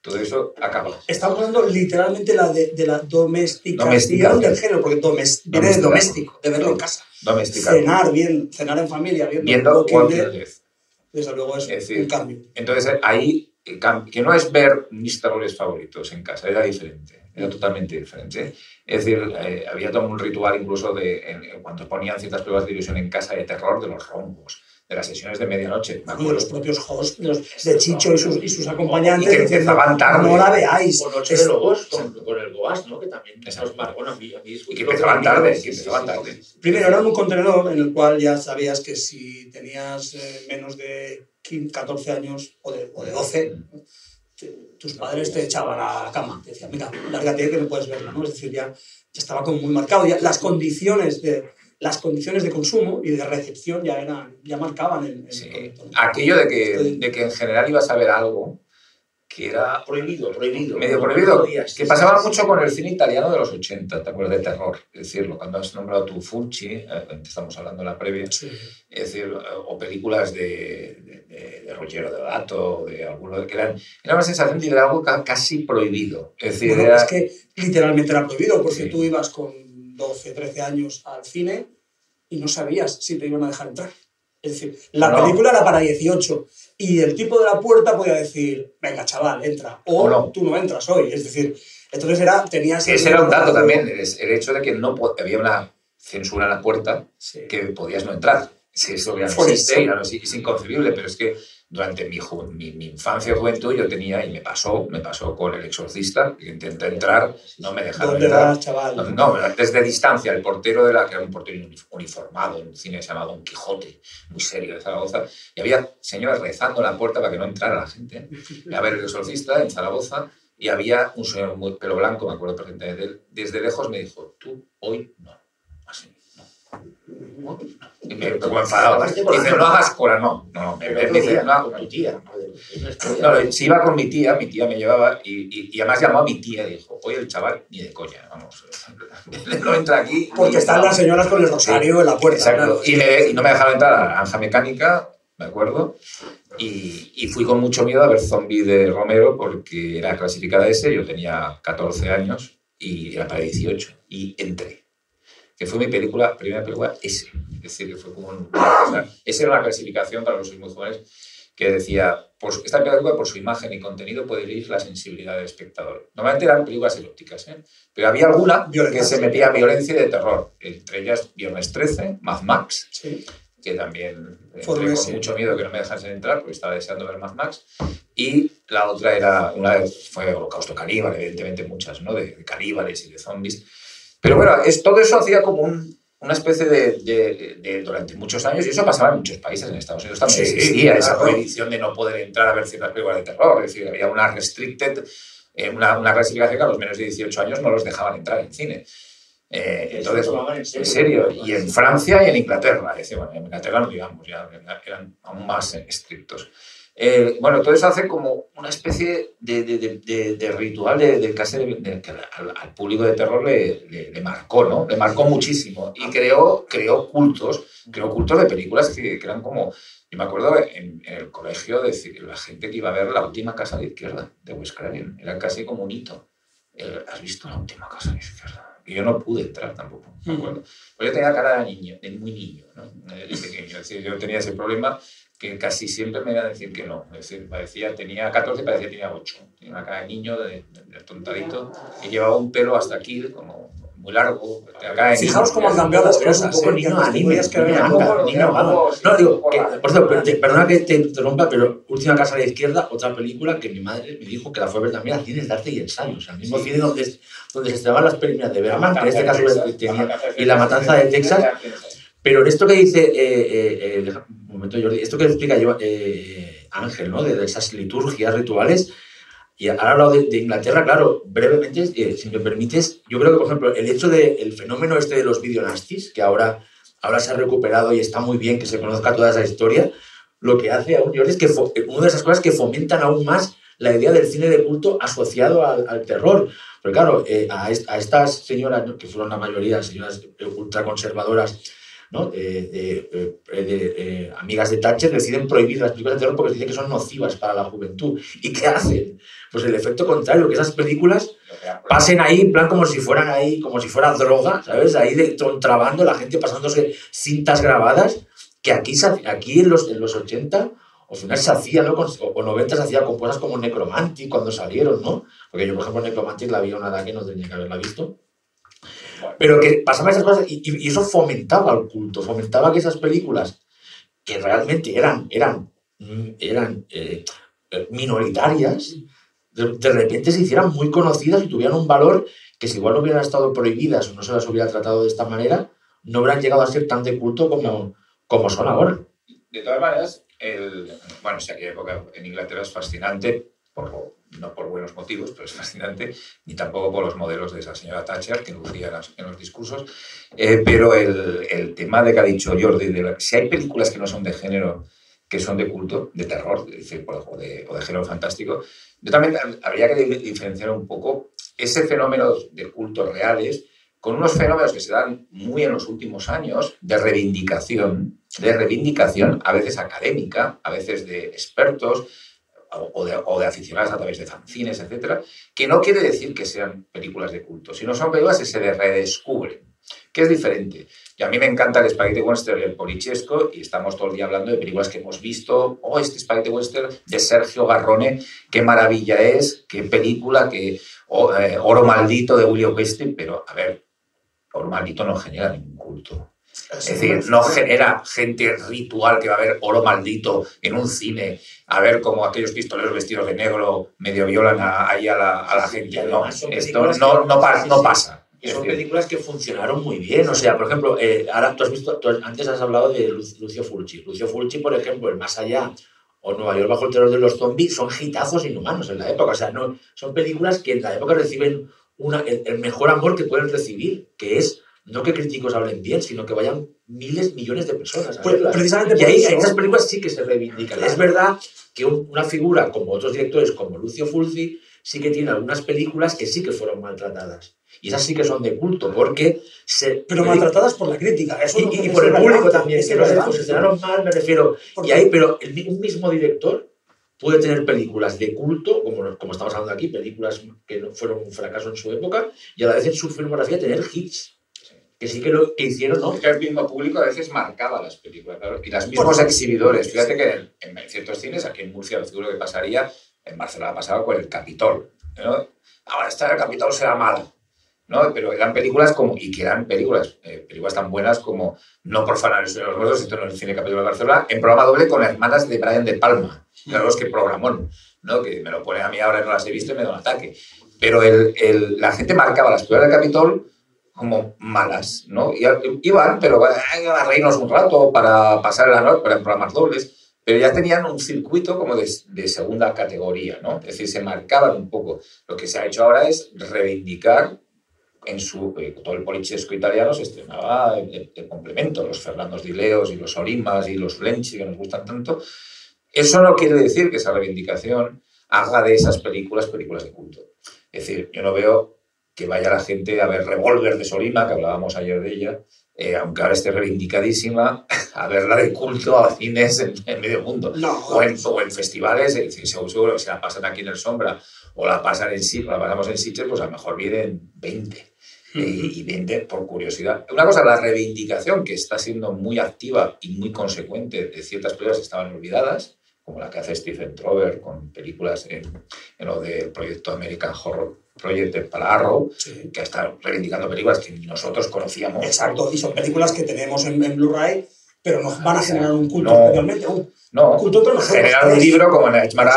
todo eso acaba. Estamos hablando literalmente la de, de la domesticación, del género, porque domes- viene de doméstico, de verlo en casa. Domesticado. Cenar bien, cenar en familia, viendo, Viendo Walking Dead, desde luego es, Es decir, un cambio. Entonces ahí, cam- que no es ver mis terrores favoritos en casa, era diferente, era totalmente diferente. Es decir, eh, había todo un ritual incluso de en- en cuando ponían ciertas pruebas de ilusión en casa de terror, de los rombos, de las sesiones de medianoche. Me acuerdo. los propios hosts, de, los- de Chicho y sus, y sus acompañantes, Y que diciendo, empezaban tarde. no la veáis. O Noche Es- de Lobos con, con el Goas, ¿no? Que también nos marcó. A mí, a mí Y que empezaban tarde, que empezaban tarde. Primero, era un contenedor en el cual ya sabías que si tenías eh, menos de 15, 14 años o de, o de 12, te- tus padres te echaban a la cama. Te decían, venga, lárgate que no puedes verla. ¿no? Es decir, ya, ya estaba como muy marcado. Ya, las, condiciones de, las condiciones de consumo y de recepción ya, eran, ya marcaban el, el Sí. producto. ¿no? Aquello de que, de que en general ibas a ver algo que era Prohibido, prohibido. medio prohibido, podías, que sí, pasaba sí, sí. mucho con el cine italiano de los 80, ¿te acuerdas? De terror, es decirlo, cuando has nombrado tu Fulci, eh, estamos hablando en la previa, Sí. es decir, eh, o películas de, de, de, de Ruggero Deodato, de alguno que eran, era una sensación de ver algo ca- casi prohibido, es decir, Bueno, era- es que literalmente era prohibido, porque Sí. tú ibas con 12, 13 años al cine y no sabías si te iban a dejar entrar. Es decir, la No. película era para 18 y el tipo de la puerta podía decir, venga chaval, entra, o, O no. tú no entras hoy. Es decir, entonces era, tenías... ese era un dato también, el, el hecho de que no había una censura en la puerta Sí. que podías no entrar. Si eso ya no Por existe, eso. ya no es, es inconcebible, pero es que durante mi, ju- mi, mi infancia y juventud yo tenía, y me pasó, me pasó con el exorcista, que intenté entrar, no me dejaron ¿Dónde entrar. vas, chaval? No, desde distancia, el portero de la que era un portero uni- uniformado en un cine que se llama Don Quijote, muy serio de Zaragoza, y había señores rezando la puerta para que no entrara la gente. Y a ver el exorcista en Zaragoza, y había un señor muy pelo blanco, me acuerdo perfectamente de él, desde lejos me dijo, tú hoy no. Así, no. Hoy no. Y me como enfadado. Dice, no hagas cola, no. No, me, me dice, no, con tu tía. no, si iba con mi tía, mi tía me llevaba y, y, y además llamó a mi tía y dijo, oye, el chaval, ni de coña, vamos, no entra aquí. Porque están las señoras con el rosario en la puerta. Exacto. claro. Y, no me dejaron entrar a la mecánica, me acuerdo, y, y fui con mucho miedo a ver Zombie de Romero porque era clasificada S, yo tenía 14 años y era para 18, y entré. Que fue mi película, primera película S. Es decir, que fue como un-. Esa era una clasificación para los que muy jóvenes que decía, pues esta película por su imagen y contenido puede herir la sensibilidad del espectador. Normalmente eran películas eróticas, ¿eh? pero había alguna que Violentas. se metía violencia y de terror, entre ellas Viernes 13, Mad Max, Sí. que también entré con mucho miedo que no me dejasen entrar, porque estaba deseando ver Mad Max. Y la otra era, una vez fue Holocausto Caníbal, evidentemente muchas, ¿no? De, de caníbales y de zombies. Pero bueno, es, todo eso hacía como un- una especie de, de- de- durante muchos años, y eso pasaba en muchos países, en Estados Unidos también Sí, existía esa prohibición de no poder entrar a ver ciertas películas de terror, es decir, había una restricted, eh, una, una clasificación que a los menos de 18 años no los dejaban entrar en cine. Eh, entonces, en serio, y en Francia y en Inglaterra, es decir, bueno, en Inglaterra no digamos, ya eran aún más estrictos. Eh, bueno, eso hace como una especie de, de- de- de- ritual de, de casi de- de- que al, al público de terror le, le- le marcó, ¿no? Le marcó muchísimo y creó, creó cultos, creó cultos de películas que, que eran como... Yo me acuerdo en, en el colegio de decir, la gente que iba a ver La última casa de izquierda de Wes Craven, era casi como un hito. El, ¿Has visto La última casa de izquierda? Y yo no pude entrar tampoco, me acuerdo. Pues yo tenía cara de niño, de muy niño, ¿no? De pequeño. Es decir, yo tenía ese problema que casi siempre me iban a decir que no. Es decir, parecía, tenía 14, parecía que tenía 8. Tenía una cara de niño, de, de- tontadito, y llevaba un pelo hasta aquí, como muy largo. Fijaos cómo han cambiado las cosas. un poco ¿eh? niño Que anime, creer niño No, digo, por que, cierto, perdona que te interrumpa, pero Última Casa a la Izquierda, otra película que mi madre me dijo que la fue a ver también a cines de arte y ensayo. O sea, el mismo cine donde, donde se estrenaban las películas de La Bergman, que en este caso tenía, y la matanza de Texas. Texas. Pero en esto que dice, eh, eh, eh, Jordi, esto que explica yo, eh, Ángel, ¿no? De, de esas liturgias, rituales, y ahora hablado de, de Inglaterra, claro, brevemente, eh, si me permites, yo creo que, por ejemplo, el hecho del fenómeno este de los videonastis, que ahora, ahora se ha recuperado y está muy bien que se conozca toda esa historia, lo que hace aún, Jordi, es que fo- una de esas cosas que fomentan aún más la idea del cine de culto asociado al, al terror. Pero claro, eh, a, est- a estas señoras, que fueron la mayoría señoras eh, ultraconservadoras, ¿no? eh, de, eh, amigas de Thatcher, deciden prohibir las películas de terror porque dicen que son nocivas para la juventud. ¿Y qué hacen? Pues el efecto contrario, que esas películas pasen ahí en plan como si fueran ahí, como si fuera droga, ¿sabes? Ahí de contrabando, la gente pasándose cintas grabadas, que aquí, aquí en, los, en los 80 o final se hacía, ¿no? O 90 se hacía con cosas como Necromantic cuando salieron, ¿no? Porque yo, por ejemplo, Necromantic la vi a una edad que no tenía que haberla visto. Pero que pasaban esas cosas y, y- eso fomentaba el culto, fomentaba que esas películas que realmente eran, eran, mm, eran eh, eh, minoritarias, de, de repente se hicieran muy conocidas y tuvieran un valor que si igual no hubieran estado prohibidas o no se las hubiera tratado de esta manera, no hubieran llegado a ser tan de culto como, como son ahora. De todas maneras, el, bueno, si aquella época en Inglaterra es fascinante, por, no por buenos motivos, pero es fascinante, ni tampoco por los modelos de esa señora Thatcher que lucía en los, discursos. Eh, pero el, el tema de que ha dicho Jordi, de la- si hay películas que no son de género, que son de culto, de terror, decir, por- o, de, o de género fantástico, yo también hab- habría que di- diferenciar un poco ese fenómeno de cultos reales con unos fenómenos que se dan muy en los últimos años de reivindicación, de reivindicación a veces académica, a veces de expertos o de, o de aficionados a través de fanzines, etcétera, que no quiere decir que sean películas de culto, sino son películas que se redescubren, que es diferente. Y a mí me encanta el Spaghetti Western y el Polichesco, y estamos todo el día hablando de películas que hemos visto. Oh, este Spaghetti Western de Sergio Garrone, qué maravilla es, qué película, qué oh, eh, Oro Maldito de William Weston, pero a ver, Oro Maldito no genera ningún culto. Es decir, no genera gente ritual que va a ver oro maldito en un cine, a ver cómo aquellos pistoleros vestidos de negro medio violan a- ahí a la, a la gente. No, esto no, no, pa- no pasa. Y son películas que funcionaron muy bien. O sea, por ejemplo, eh, ahora tú has visto, tú antes has hablado de Lu- Lucio Fulci. Lucio Fulci, por ejemplo, el Más Allá o Nueva York bajo el terror de los zombies son hitazos inhumanos en la época. O sea, no, son películas que en la época reciben una, el, el mejor amor que pueden recibir, que es no que críticos hablen bien, sino que vayan miles, millones de personas a Pues, precisamente Y por ahí eso- esas películas sí que se reivindican. Claro. Es verdad que un- una figura como otros directores, como Lucio Fulci, sí que tiene algunas películas que sí que fueron maltratadas. Y esas sí que son de culto, porque se... Pero maltratadas por la crítica. Eso y, no- y por el público también, es que relevante. posicionaron mal, me refiero. Y ahí, pero el un mismo director puede tener películas de culto, como, como estamos hablando aquí, películas que no fueron un fracaso en su época, y a la vez en su filmografía tener hits, que sí que lo que hicieron, ¿no? Que el mismo público a veces marcaba las películas, claro, y los mismos exhibidores. Fíjate que en, en ciertos cines, aquí en Murcia, seguro que pasaría, en Barcelona pasaba con el Capitol. ¿no? Ahora, esta del Capitol será mala. ¿no? Pero eran películas como, y que eran películas, eh, películas tan buenas como No por fanar de los muertos, esto en el cine capítulo de Barcelona, en programa doble con hermanas de Brian De Palma, claro, los que programón, ¿no? Que me lo pone a mí ahora no las he visto y me da un ataque. Pero el, el, la gente marcaba las películas del Capitol como malas, ¿no? Y, iban, pero a reírnos un rato para pasar la noche, en programas dobles pero ya tenían un circuito como de, de, segunda categoría, ¿no? Es decir, se marcaban un poco. Lo que se ha hecho ahora es reivindicar en su, eh, todo el polichesco italiano se estrenaba de, complemento, los Fernandos Dileos y los Olimas y los Flenchi que nos gustan tanto. Eso no quiere decir que esa reivindicación haga de esas películas películas de culto. Es decir, yo no veo que vaya la gente a ver Revolver de Solima, que hablábamos ayer de ella, eh, aunque ahora esté reivindicadísima, a verla de culto a cines en, medio mundo. o, en, festivales, seguro que si la pasan aquí en el Sombra o la pasan en sí, la pasamos en Sitges, pues a lo mejor vienen 20. y 20 por curiosidad. Una cosa, la reivindicación que está siendo muy activa y muy consecuente de ciertas películas que estaban olvidadas, como la que hace Stephen Trover con películas en, en lo del proyecto American Horror Project para Arrow, que está reivindicando películas que nosotros conocíamos. Exacto, y son películas que tenemos en, Blu-ray, pero nos van a generar un culto no, realmente. Un, no, culto generan un libro como Nightmare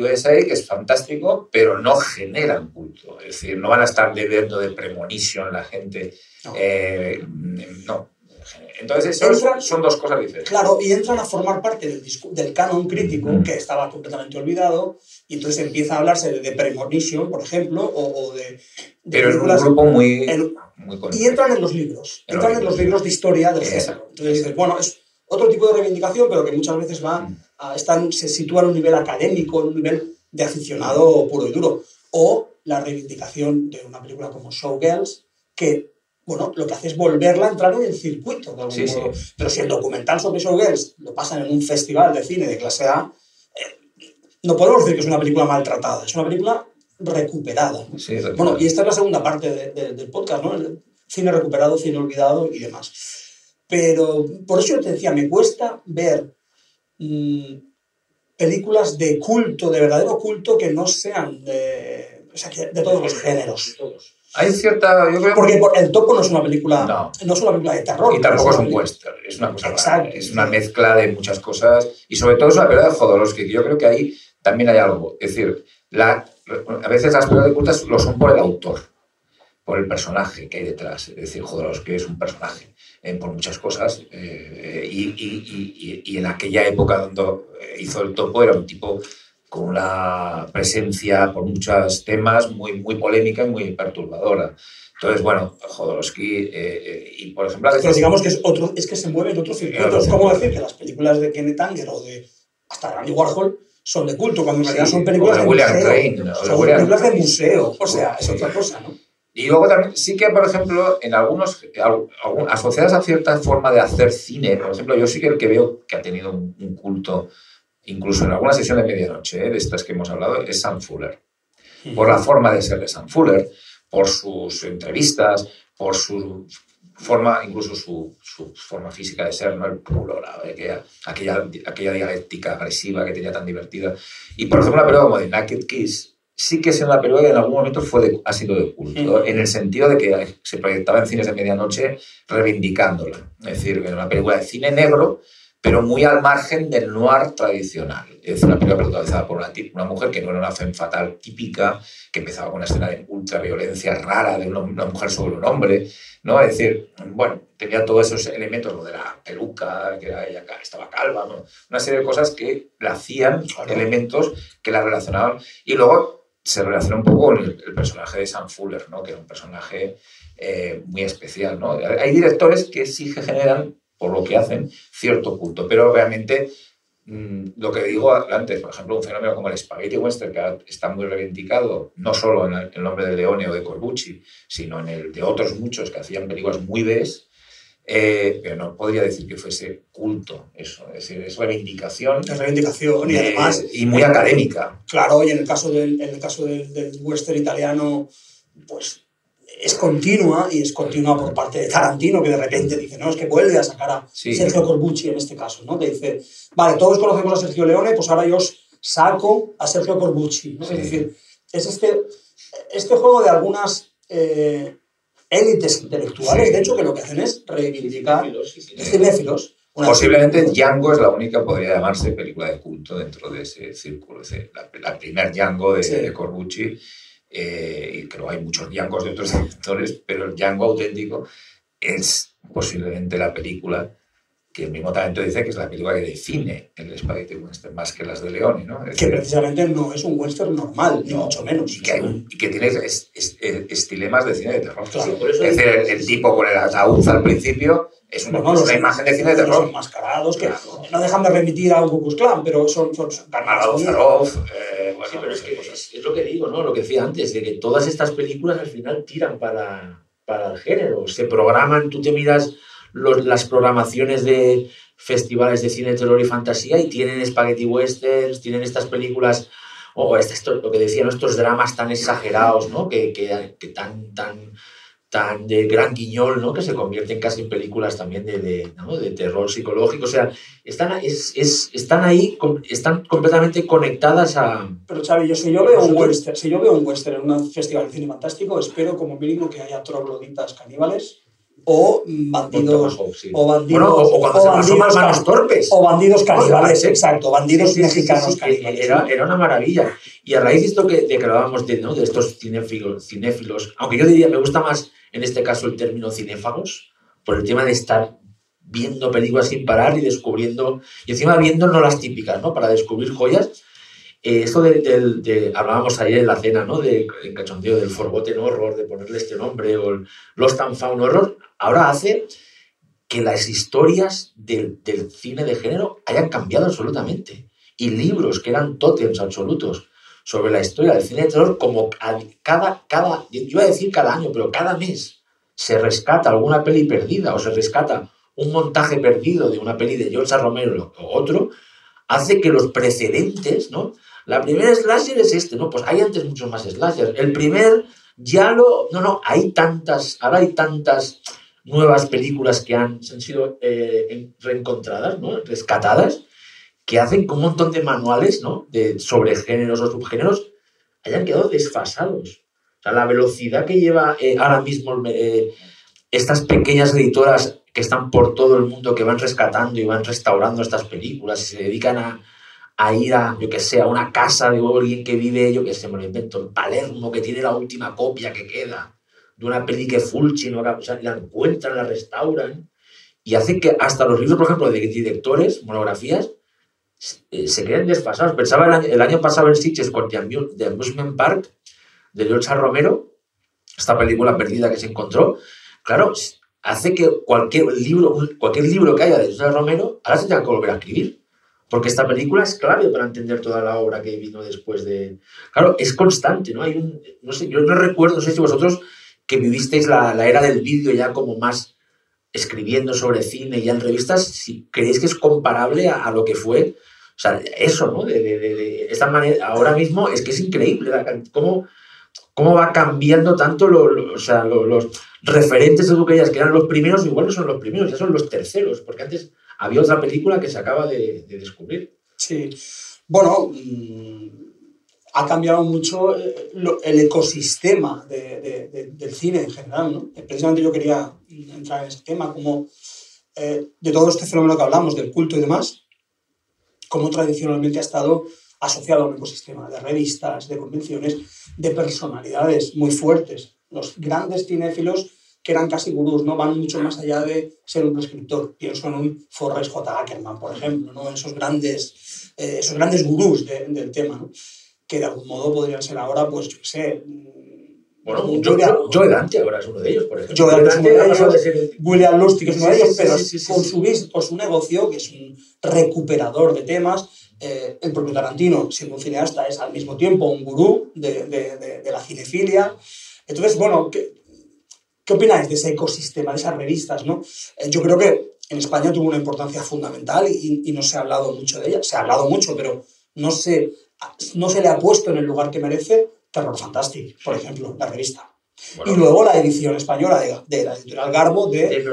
USA, que es fantástico, pero no generan culto. Es decir, no van a estar debiendo de premonition la gente. no. Eh, entonces, eso son dos cosas diferentes. Claro, y entran a formar parte del, del canon crítico, que estaba completamente olvidado, y entonces empieza a hablarse de, Premonition, por ejemplo, o, de, Pero en un grupo muy, Y entran en los libros, entran en los libros de historia del género. Entonces dices, bueno, es otro tipo de reivindicación, pero que muchas veces va a, están, se sitúa en un nivel académico, en un nivel de aficionado puro y duro. O la reivindicación de una película como Showgirls, que bueno, lo que hace es volverla a entrar en el circuito. Pero si el documental sobre Showgirls lo pasan en un festival de cine de clase A, eh, no podemos decir que es una película maltratada, es una película recuperada. bueno, y esta es la segunda parte del podcast, ¿no? cine recuperado, cine olvidado y demás. Pero por eso yo te decía, me cuesta ver mm, películas de culto, de verdadero culto, que no sean de, o sea, de todos los géneros. Todos. Hay cierta. Yo creo Porque el topo no es una película. No. no es una película de terror. Y tampoco es un western. Es una cosa Exacto. Es una mezcla de muchas cosas. Y sobre todo es una película de Jodorowsky. Yo creo que ahí también hay algo. Es decir, la, a veces las películas de cultas lo son por el autor, por el personaje que hay detrás. Es decir, Jodorowsky es un personaje eh, por muchas cosas. Eh, y, y, y, y, en aquella época donde hizo el topo era un tipo con una presencia por muchos temas muy, muy polémica y muy perturbadora. Entonces, bueno, Jodorowsky, eh, eh, y por ejemplo... Pero digamos que es, otro, es que se mueve en otro circuito. Es como decir que las películas de Kenneth Anger o de hasta Andy Warhol son de culto, cuando en realidad son películas de, William museo. Crane, son películas de museo. O sea, es otra cosa, ¿no? Y luego también, sí que, por ejemplo, en algunos, asociadas a cierta forma de hacer cine, por ejemplo, yo sí que el que veo que ha tenido un culto incluso en alguna sesión de medianoche, ¿eh? de estas que hemos hablado, es Sam Fuller. Por la forma de ser de Sam Fuller, por sus entrevistas, por su forma, incluso su, su forma física de ser, ¿no? el puro, aquella, aquella, aquella, dialéctica agresiva que tenía tan divertida. Y por ejemplo, una película como The Naked Kiss, sí que es una película que en algún momento fue ha sido de culto, en el sentido de que se proyectaba en cines de medianoche reivindicándola. Es decir, que era una película de cine negro pero muy al margen del noir tradicional. Es una película protagonizada por una, una, mujer que no era una femme fatal típica, que empezaba con una escena de ultraviolencia rara de una, mujer sobre un hombre, ¿no? Es decir, bueno, tenía todos esos elementos, lo de la peluca, que era, ella estaba calva, una serie de cosas que la hacían, elementos que la relacionaban. Y luego se relaciona un poco con el, personaje de Sam Fuller, ¿no? que era un personaje eh, muy especial. ¿no? Hay directores que sí que generan por lo que hacen, cierto culto. Pero realmente, mm, lo que digo antes, por ejemplo, un fenómeno como el Spaghetti Western, que está muy reivindicado, no solo en el nombre de Leone o de Corbucci, sino en el de otros muchos que hacían películas muy bes, eh, pero no podría decir que fuese culto eso, es decir, es reivindicación. Es reivindicación y además... Y muy académica. Claro, y en el caso del, en el caso del, del western italiano, pues es continua y es continua por parte de Tarantino, que de repente dice, no, es que vuelve a sacar a Sergio Corbucci en este caso, ¿no? Que dice, vale, todos conocemos a Sergio Leone, pues ahora yo saco a Sergio Corbucci, ¿no? Es decir, es este, este juego de algunas eh, élites intelectuales, de hecho, que lo que hacen es reivindicar cinéfilos. Posiblemente Django es la única, podría llamarse, película de culto dentro de ese círculo. La, la primer Django de, de Corbucci, eh, y creo hay muchos Djangos de otros directores, pero el Django auténtico es posiblemente la película que el mismo talento dice que es la película que define el Spaghetti Western más que las de Leone, ¿no? que precisamente no es un western normal, ni mucho menos. Y que, tiene estilemas de cine de terror. es decir, el, tipo con el ataúd al principio es una, imagen de cine de terror. Son mascarados que no dejan de remitir a un Clan, pero son... son, son eh, bueno, sí, pero es, que, es, lo que digo, ¿no? Lo que decía antes, de que todas estas películas al final tiran para, para el género. Se programan, tú te miras las programaciones de festivales de cine, terror y fantasía y tienen spaghetti westerns, tienen estas películas, o esto, lo que decían, estos dramas tan exagerados, ¿no? que, que, que tan, tan, tan de gran guiñol, ¿no? que se convierten casi en películas también de, de, de terror psicológico. O sea, están, es, es, están ahí, están completamente conectadas a... Pero Xavi, yo, si, yo veo un western, si yo veo un western en un festival de cine fantástico, espero como mínimo que haya trogloditas caníbales o bandidos o bandidos o, cuando o se bandidos, manos torpes. o bandidos caníbales exacto bandidos mexicanos caníbales era, era, una maravilla. Y a raíz de esto que, de que hablábamos de, ¿no? de estos cinéfilos, cinéfilos aunque yo diría me gusta más en este caso el término cinéfagos por el tema de estar viendo películas sin parar y descubriendo y encima viendo no las típicas no para descubrir joyas eh, esto de, hablábamos ayer en la cena, ¿no? De cachondeo del Forgotten Horror, de ponerle este nombre, o el Lost and Found Horror, ahora hace que las historias del, del, cine de género hayan cambiado absolutamente. Y libros que eran tótems absolutos sobre la historia del cine de terror, como cada, cada, yo iba a decir cada año, pero cada mes se rescata alguna peli perdida o se rescata un montaje perdido de una peli de George Romero o otro, hace que los precedentes, ¿no? La primera slasher es este, ¿no? Pues hay antes muchos más slasher. El primer ya lo... No, no, hay tantas, ahora hay tantas nuevas películas que han, han sido eh, reencontradas, ¿no? rescatadas, que hacen un montón de manuales ¿no? de, sobre géneros o subgéneros hayan quedado desfasados. O sea, la velocidad que lleva eh, ahora mismo eh, estas pequeñas editoras que están por todo el mundo, que van rescatando y van restaurando estas películas y se dedican a, a ir a, yo que sé, a una casa de alguien que vive, yo que sé, me lo invento, en Palermo, que tiene la última copia que queda de una peli que Fulci no o sea, la encuentran, la restauran y hace que hasta los libros, por ejemplo, de directores, monografías, eh, se queden desfasados. Pensaba el año, el año pasado en Sitges con The Amusement Park de George Romero, esta película perdida que se encontró, claro, hace que cualquier libro, cualquier libro que haya de George Romero, ahora se tenga que volver a escribir. Porque esta película es clave para entender toda la obra que vino después de... Claro, es constante, ¿no? Hay un... No sé, yo no recuerdo, no sé si vosotros que vivisteis la, la era del vídeo ya como más escribiendo sobre cine ya en revistas, si creéis que es comparable a, lo que fue, o sea, eso, ¿no? De, de, de, esta manera, ahora mismo es que es increíble cómo, cómo va cambiando tanto o sea, los referentes de que eran los primeros, igual no son los primeros, ya son los terceros, porque antes había otra película que se acaba de, descubrir. Sí, bueno, mm, ha cambiado mucho eh, el ecosistema del cine en general. ¿no? Precisamente yo quería entrar en ese tema, como eh, de todo este fenómeno que hablamos, del culto y demás, cómo tradicionalmente ha estado asociado a un ecosistema de revistas, de convenciones, de personalidades muy fuertes. Los grandes cinéfilos que eran casi gurús, ¿no? van mucho más allá de ser un prescriptor. Pienso en un Forrest J. Ackerman, por ejemplo, ¿no? esos, grandes, eh, esos grandes gurús del tema. ¿no? que de algún modo podrían ser ahora, pues yo qué sé. Bueno, Joe, Dante ahora es uno de ellos, por ejemplo. Joe Dante es uno de ellos, William Lustig es uno de ellos, pero con su, por su negocio, que es un recuperador de temas, eh, el propio Tarantino, siendo un cineasta, es al mismo tiempo un gurú de, de, de, la cinefilia. Entonces, bueno, ¿qué, ¿qué, opináis de ese ecosistema, de esas revistas? ¿no? Eh, yo creo que en España tuvo una importancia fundamental y, y, no se ha hablado mucho de ella. Se ha hablado mucho, pero no se no se le ha puesto en el lugar que merece Terror Fantastic, por ejemplo, la revista. y luego la edición española de, la editorial Garbo de,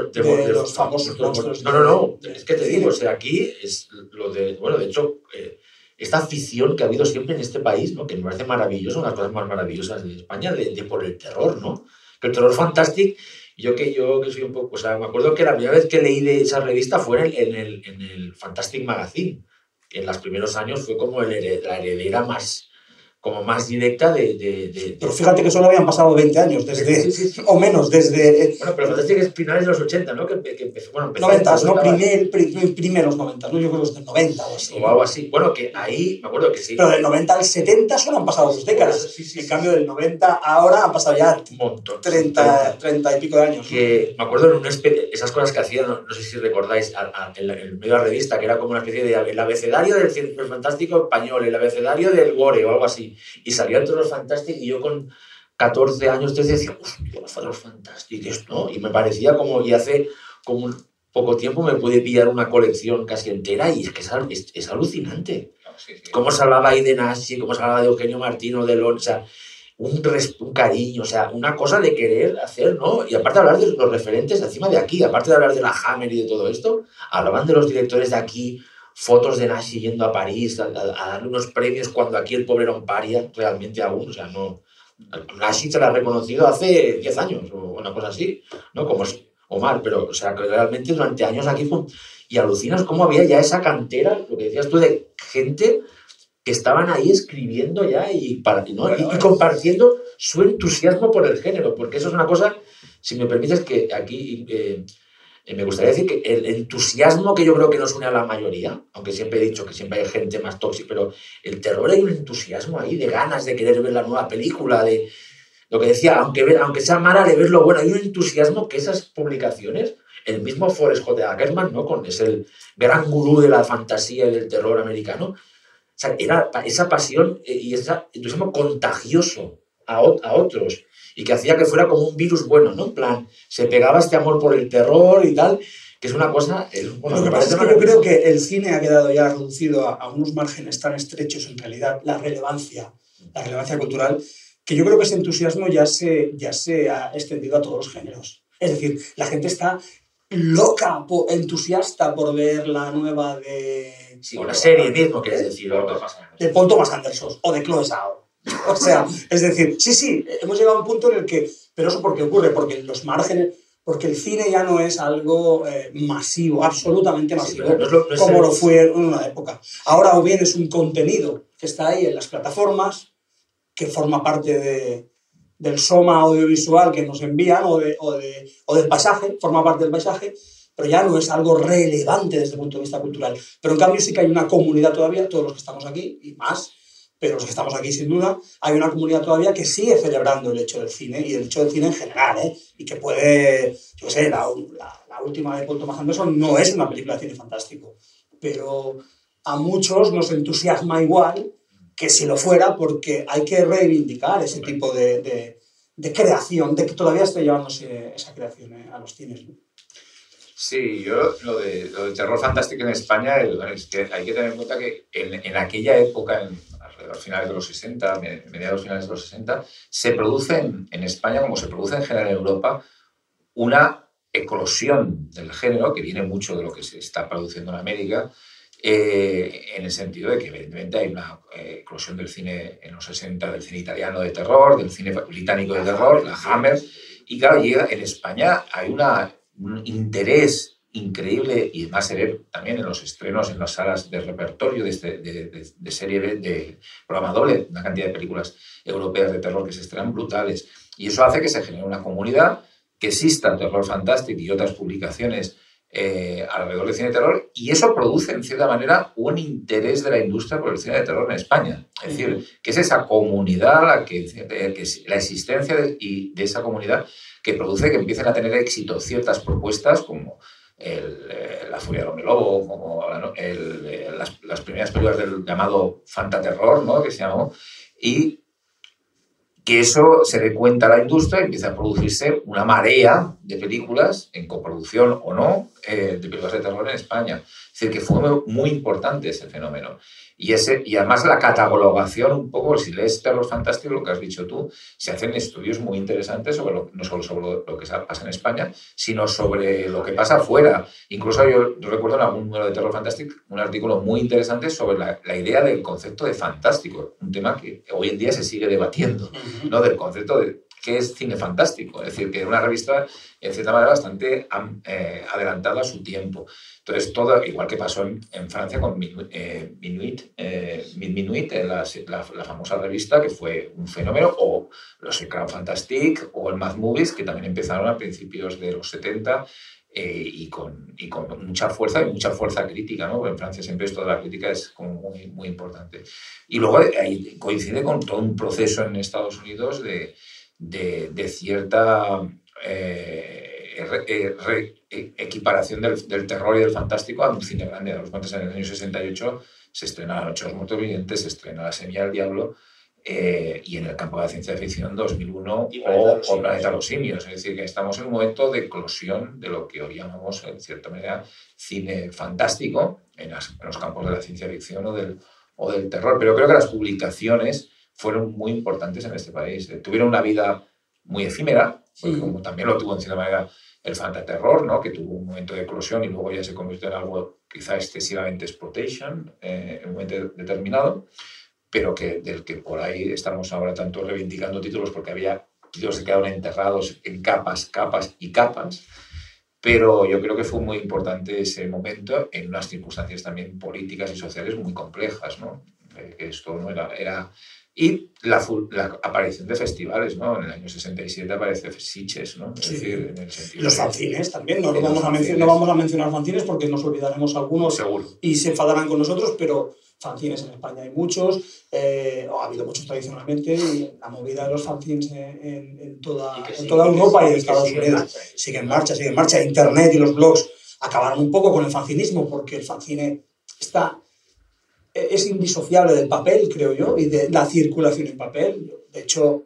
los famosos monstruos. No, no, no, es que te digo, o sea, aquí es lo de, bueno, de hecho, eh, esta afición que ha habido siempre en este país, ¿no? que me parece maravilloso, una de las cosas más maravillosas de España, de, por el terror, ¿no? El terror fantástico, yo que yo que soy un poco, o sea, me acuerdo que la primera vez que leí de esa revista fue en el, en el, Fantastic Magazine. En los primeros años fue como el la heredera más, como más directa de... de, de- Pero fíjate que solo habían pasado 20 años, desde, Sí, sí, sí. o menos, desde Bueno, pero Fantastic es finales de los 80, ¿no? Que, que empezó, bueno, empezó 90, ¿no? Primer, pri- primeros 90, ¿no? Yo creo que desde el 90 o así. o algo así. Bueno, que ahí, me acuerdo que sí. Pero del 90 al 70 solo han pasado dos décadas. Sí, sí, en cambio, del 90 a ahora han pasado ya un montón. 30, 30 y pico de años. que me acuerdo en una especie, esas cosas que hacían, no, no sé si recordáis, a- a- en, la- en medio de la revista, que era como una especie de el abecedario del fantástico español, el abecedario del gore o algo así, y salían todos los fantásticos y yo con 14 años, 13 decía, hostia, los fantásticos, ¿no? Y me parecía como, y hace como un poco tiempo me pude pillar una colección casi entera y es que es, al- es- es alucinante No, sí, sí. cómo se hablaba ahí de Nashi, cómo se hablaba de Eugenio Martino, de Lon, o sea, un, un cariño, o sea, una cosa de querer hacer, ¿no? Y aparte de hablar de los referentes encima de aquí, aparte de hablar de la Hammer y de todo esto, hablaban de los directores de aquí, fotos de Nashi yendo a París, a, a- a darle unos premios cuando aquí el pobre era un paria, realmente aún, o sea, no... Nashi se la ha reconocido hace 10 años o una cosa así, ¿no? Como si- o mal, pero, o sea, que realmente durante años aquí fue... Y alucinas cómo había ya esa cantera, lo que decías tú, de gente que estaban ahí escribiendo ya y, para, ¿no? Bueno, y, y compartiendo su entusiasmo por el género, porque eso es una cosa, si me permites, que aquí eh, me gustaría decir que el entusiasmo que yo creo que nos une a la mayoría, aunque siempre he dicho que siempre hay gente más tóxica, pero el terror hay un entusiasmo ahí de ganas de querer ver la nueva película, de lo que decía, aunque, ver- aunque sea mala, de ver lo bueno, hay un entusiasmo que esas publicaciones, el mismo Forrest J. Ackerman, ¿no? Con, es el gran gurú de la fantasía y del terror americano, era esa pasión eh, y ese entusiasmo contagioso a, a otros y que hacía que fuera como un virus bueno, ¿no? En plan, se pegaba este amor por el terror y tal, que es una cosa... eh, bueno, Lo que pasa es que yo creo que el cine ha quedado ya reducido a, a unos márgenes tan estrechos en realidad, la relevancia, la relevancia cultural, que yo creo que ese entusiasmo ya se, ya se ha extendido a todos los géneros. Es decir, la gente está loca, po- entusiasta por ver la nueva de, Sí, o la serie mismo, quieres decir. de Paul Thomas Anderson o de Chloe Zhao. O sea, es decir, sí, sí, hemos llegado a un punto en el que, pero eso porque ocurre, porque los márgenes, porque el cine ya no es algo eh, masivo, absolutamente Sí, masivo, pero no lo- no como el- lo fue en una época. Ahora o bien es un contenido que está ahí en las plataformas, que forma parte de, del soma audiovisual que nos envían o, de, o, de- o del paisaje, forma parte del paisaje, pero ya no es algo relevante desde el punto de vista cultural. Pero en cambio sí que hay una comunidad todavía, todos los que estamos aquí y más, pero los que estamos aquí sin duda, hay una comunidad todavía que sigue celebrando el hecho del cine y el hecho del cine en general, ¿eh? y que puede, yo sé, la, la- la última de Paul Thomas Anderson no es una película de cine fantástico, pero a muchos nos entusiasma igual que si lo fuera porque hay que reivindicar ese tipo de, de- de creación, de que todavía esté llevándose esa creación eh, a los cines. ¿no? Sí, yo lo de, lo de terror fantástico en España es que hay que tener en cuenta que en, en aquella época, en, alrededor finales de los 60, me- mediados finales de los 60, se produce en, en España, como se produce en general en Europa, una eclosión del género que viene mucho de lo que se está produciendo en América, eh, en el sentido de que evidentemente hay una eh, eclosión del cine en los 60, del cine italiano de terror, del cine británico de terror, la Hammer, y claro, llega, en España hay una, un interés increíble y además se ve también en los estrenos en las salas de repertorio de, este- de, de- de serie B, de programa doble, una cantidad de películas europeas de terror que se estrenan brutales. Y eso hace que se genere una comunidad, que exista Terror Fantastic y otras publicaciones eh, alrededor del cine de terror, y eso produce, en cierta manera, un interés de la industria por el cine de terror en España. Es decir, que es esa comunidad, la, que, la existencia de, y de esa comunidad que produce que empiecen a tener éxito ciertas propuestas como el, eh, La Furia del Hombre Lobo, como el, eh, las, las primeras películas del llamado Fantaterror, ¿no? que se llamó, y que eso se dé cuenta a la industria y empieza a producirse una marea de películas, en coproducción o no, eh, de películas de terror en España. Es decir, que fue muy importante ese fenómeno. Y, ese, y además la catalogación un poco, si lees Terror Fantástico, lo que has dicho tú, se hacen estudios muy interesantes sobre lo- no solo sobre lo, que pasa en España, sino sobre lo que pasa afuera. Incluso yo recuerdo en algún número de Terror Fantástico un artículo muy interesante sobre la, la idea del concepto de fantástico, un tema que hoy en día se sigue debatiendo, ¿no? del concepto de qué es cine fantástico. Es decir, que era una revista, en cierta manera, bastante eh, adelantada a su tiempo. Entonces, todo, igual que pasó en, Francia con eh, Minuit, eh, Minuit la, la, famosa revista, que fue un fenómeno, o los Ecran Fantastique, o el Mad Movies, que también empezaron a principios de los 70 eh, y, con, y, con, mucha fuerza y mucha fuerza crítica, ¿no? en Francia siempre esto de la crítica es como muy, muy importante. Y luego coincide con todo un proceso en Estados Unidos de, de, de cierta eh, eh, equiparación del, del, terror y del fantástico a un cine grande. A los cuantos en el año 68 se estrena Ocho los muertos vivientes, se estrena La semilla del diablo, eh, y en el campo de la ciencia ficción 2001 o, o Planeta de los Simios. Es decir, que estamos en un momento de eclosión de lo que hoy llamamos, en cierta manera, cine fantástico en, los campos de la ciencia ficción o del, o del terror. Pero creo que las publicaciones fueron muy importantes en este país. Eh, tuvieron una vida muy efímera, como también lo tuvo en cierta manera el fantaterror, ¿no? que tuvo un momento de eclosión y luego ya se convirtió en algo quizá excesivamente exploitation eh, en un momento determinado pero que, del que por ahí estamos ahora tanto reivindicando títulos porque había títulos que quedaron enterrados en capas, capas y capas. Pero yo creo que fue muy importante ese momento en unas circunstancias también políticas y sociales muy complejas, ¿no? Eh, que esto no era, era y la, la, aparición de festivales, ¿no? En el año 67 aparece Siches, ¿no? Es decir, en el sentido los fanzines también, no, vamos a no vamos a mencionar fanzines porque nos olvidaremos algunos Seguro. y se enfadarán con nosotros, pero fanzines en España hay muchos, eh, ha habido muchos tradicionalmente, y la movida de los fanzines en, en toda, en toda Europa y en Estados Unidos sigue en marcha, sigue en marcha. Internet y los blogs acabaron un poco con el fanzinismo porque el fanzine está, es indisociable del papel, creo yo, y de la circulación en papel. De hecho,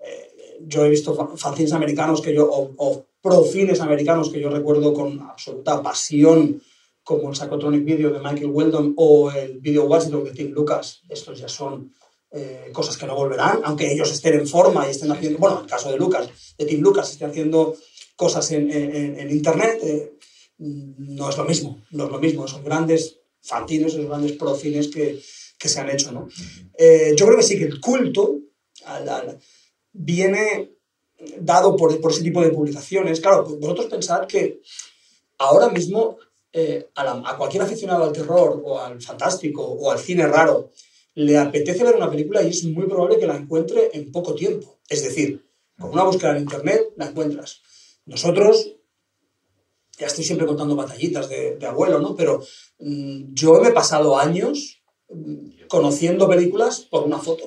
eh, yo he visto fanzines americanos que yo, o, o profines americanos que yo recuerdo con absoluta pasión como el Psychotronic Video de Michael Weldon o el Video Watchdog de Tim Lucas, estos ya son eh, cosas que no volverán, aunque ellos estén en forma y estén haciendo, bueno, en el caso de Lucas, de Tim Lucas, estén haciendo cosas en, en, en Internet, eh, no es lo mismo, no es lo mismo, son grandes fantines, son grandes profines que, que se han hecho, ¿no? Eh, yo creo que sí que el culto al, al, viene dado por, por ese tipo de publicaciones. Claro, vosotros pensad que ahora mismo eh, a, cualquier aficionado al terror o al fantástico o al cine raro le apetece ver una película y es muy probable que la encuentre en poco tiempo. Es decir, con una búsqueda en internet la encuentras. Nosotros, ya estoy siempre contando batallitas de, abuelo, ¿no? Pero mm, yo me he pasado años mm, conociendo películas por una foto,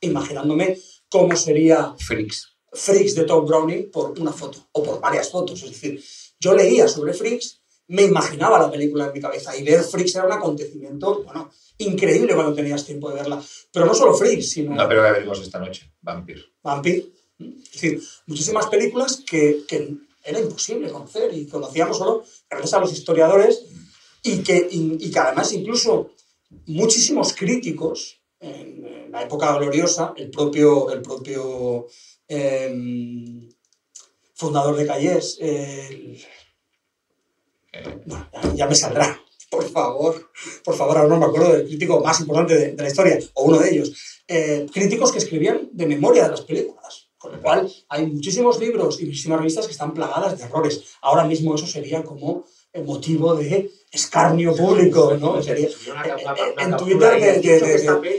imaginándome cómo sería Freaks. Freaks de Tom Browning por una foto o por varias fotos. Es decir, yo leía sobre Freaks me imaginaba la película en mi cabeza y ver Freaks era un acontecimiento, bueno, increíble cuando tenías tiempo de verla. Pero no solo Freaks, sino... No, pero que veremos esta noche, Vampir. Vampir. Es decir, muchísimas películas que, que era imposible conocer y conocíamos solo gracias a los historiadores y que, y, que además incluso muchísimos críticos en, la época gloriosa, el propio, el propio eh, fundador de Calles, el, ya, me saldrá. Por favor, por favor, ahora no me acuerdo del crítico más importante de, la historia, o uno de ellos. Eh, críticos que escribían de memoria de las películas, con lo cual hay muchísimos libros y muchísimas revistas que están plagadas de errores. Ahora mismo eso sería como motivo de escarnio público, ¿no? Sería, en Twitter te,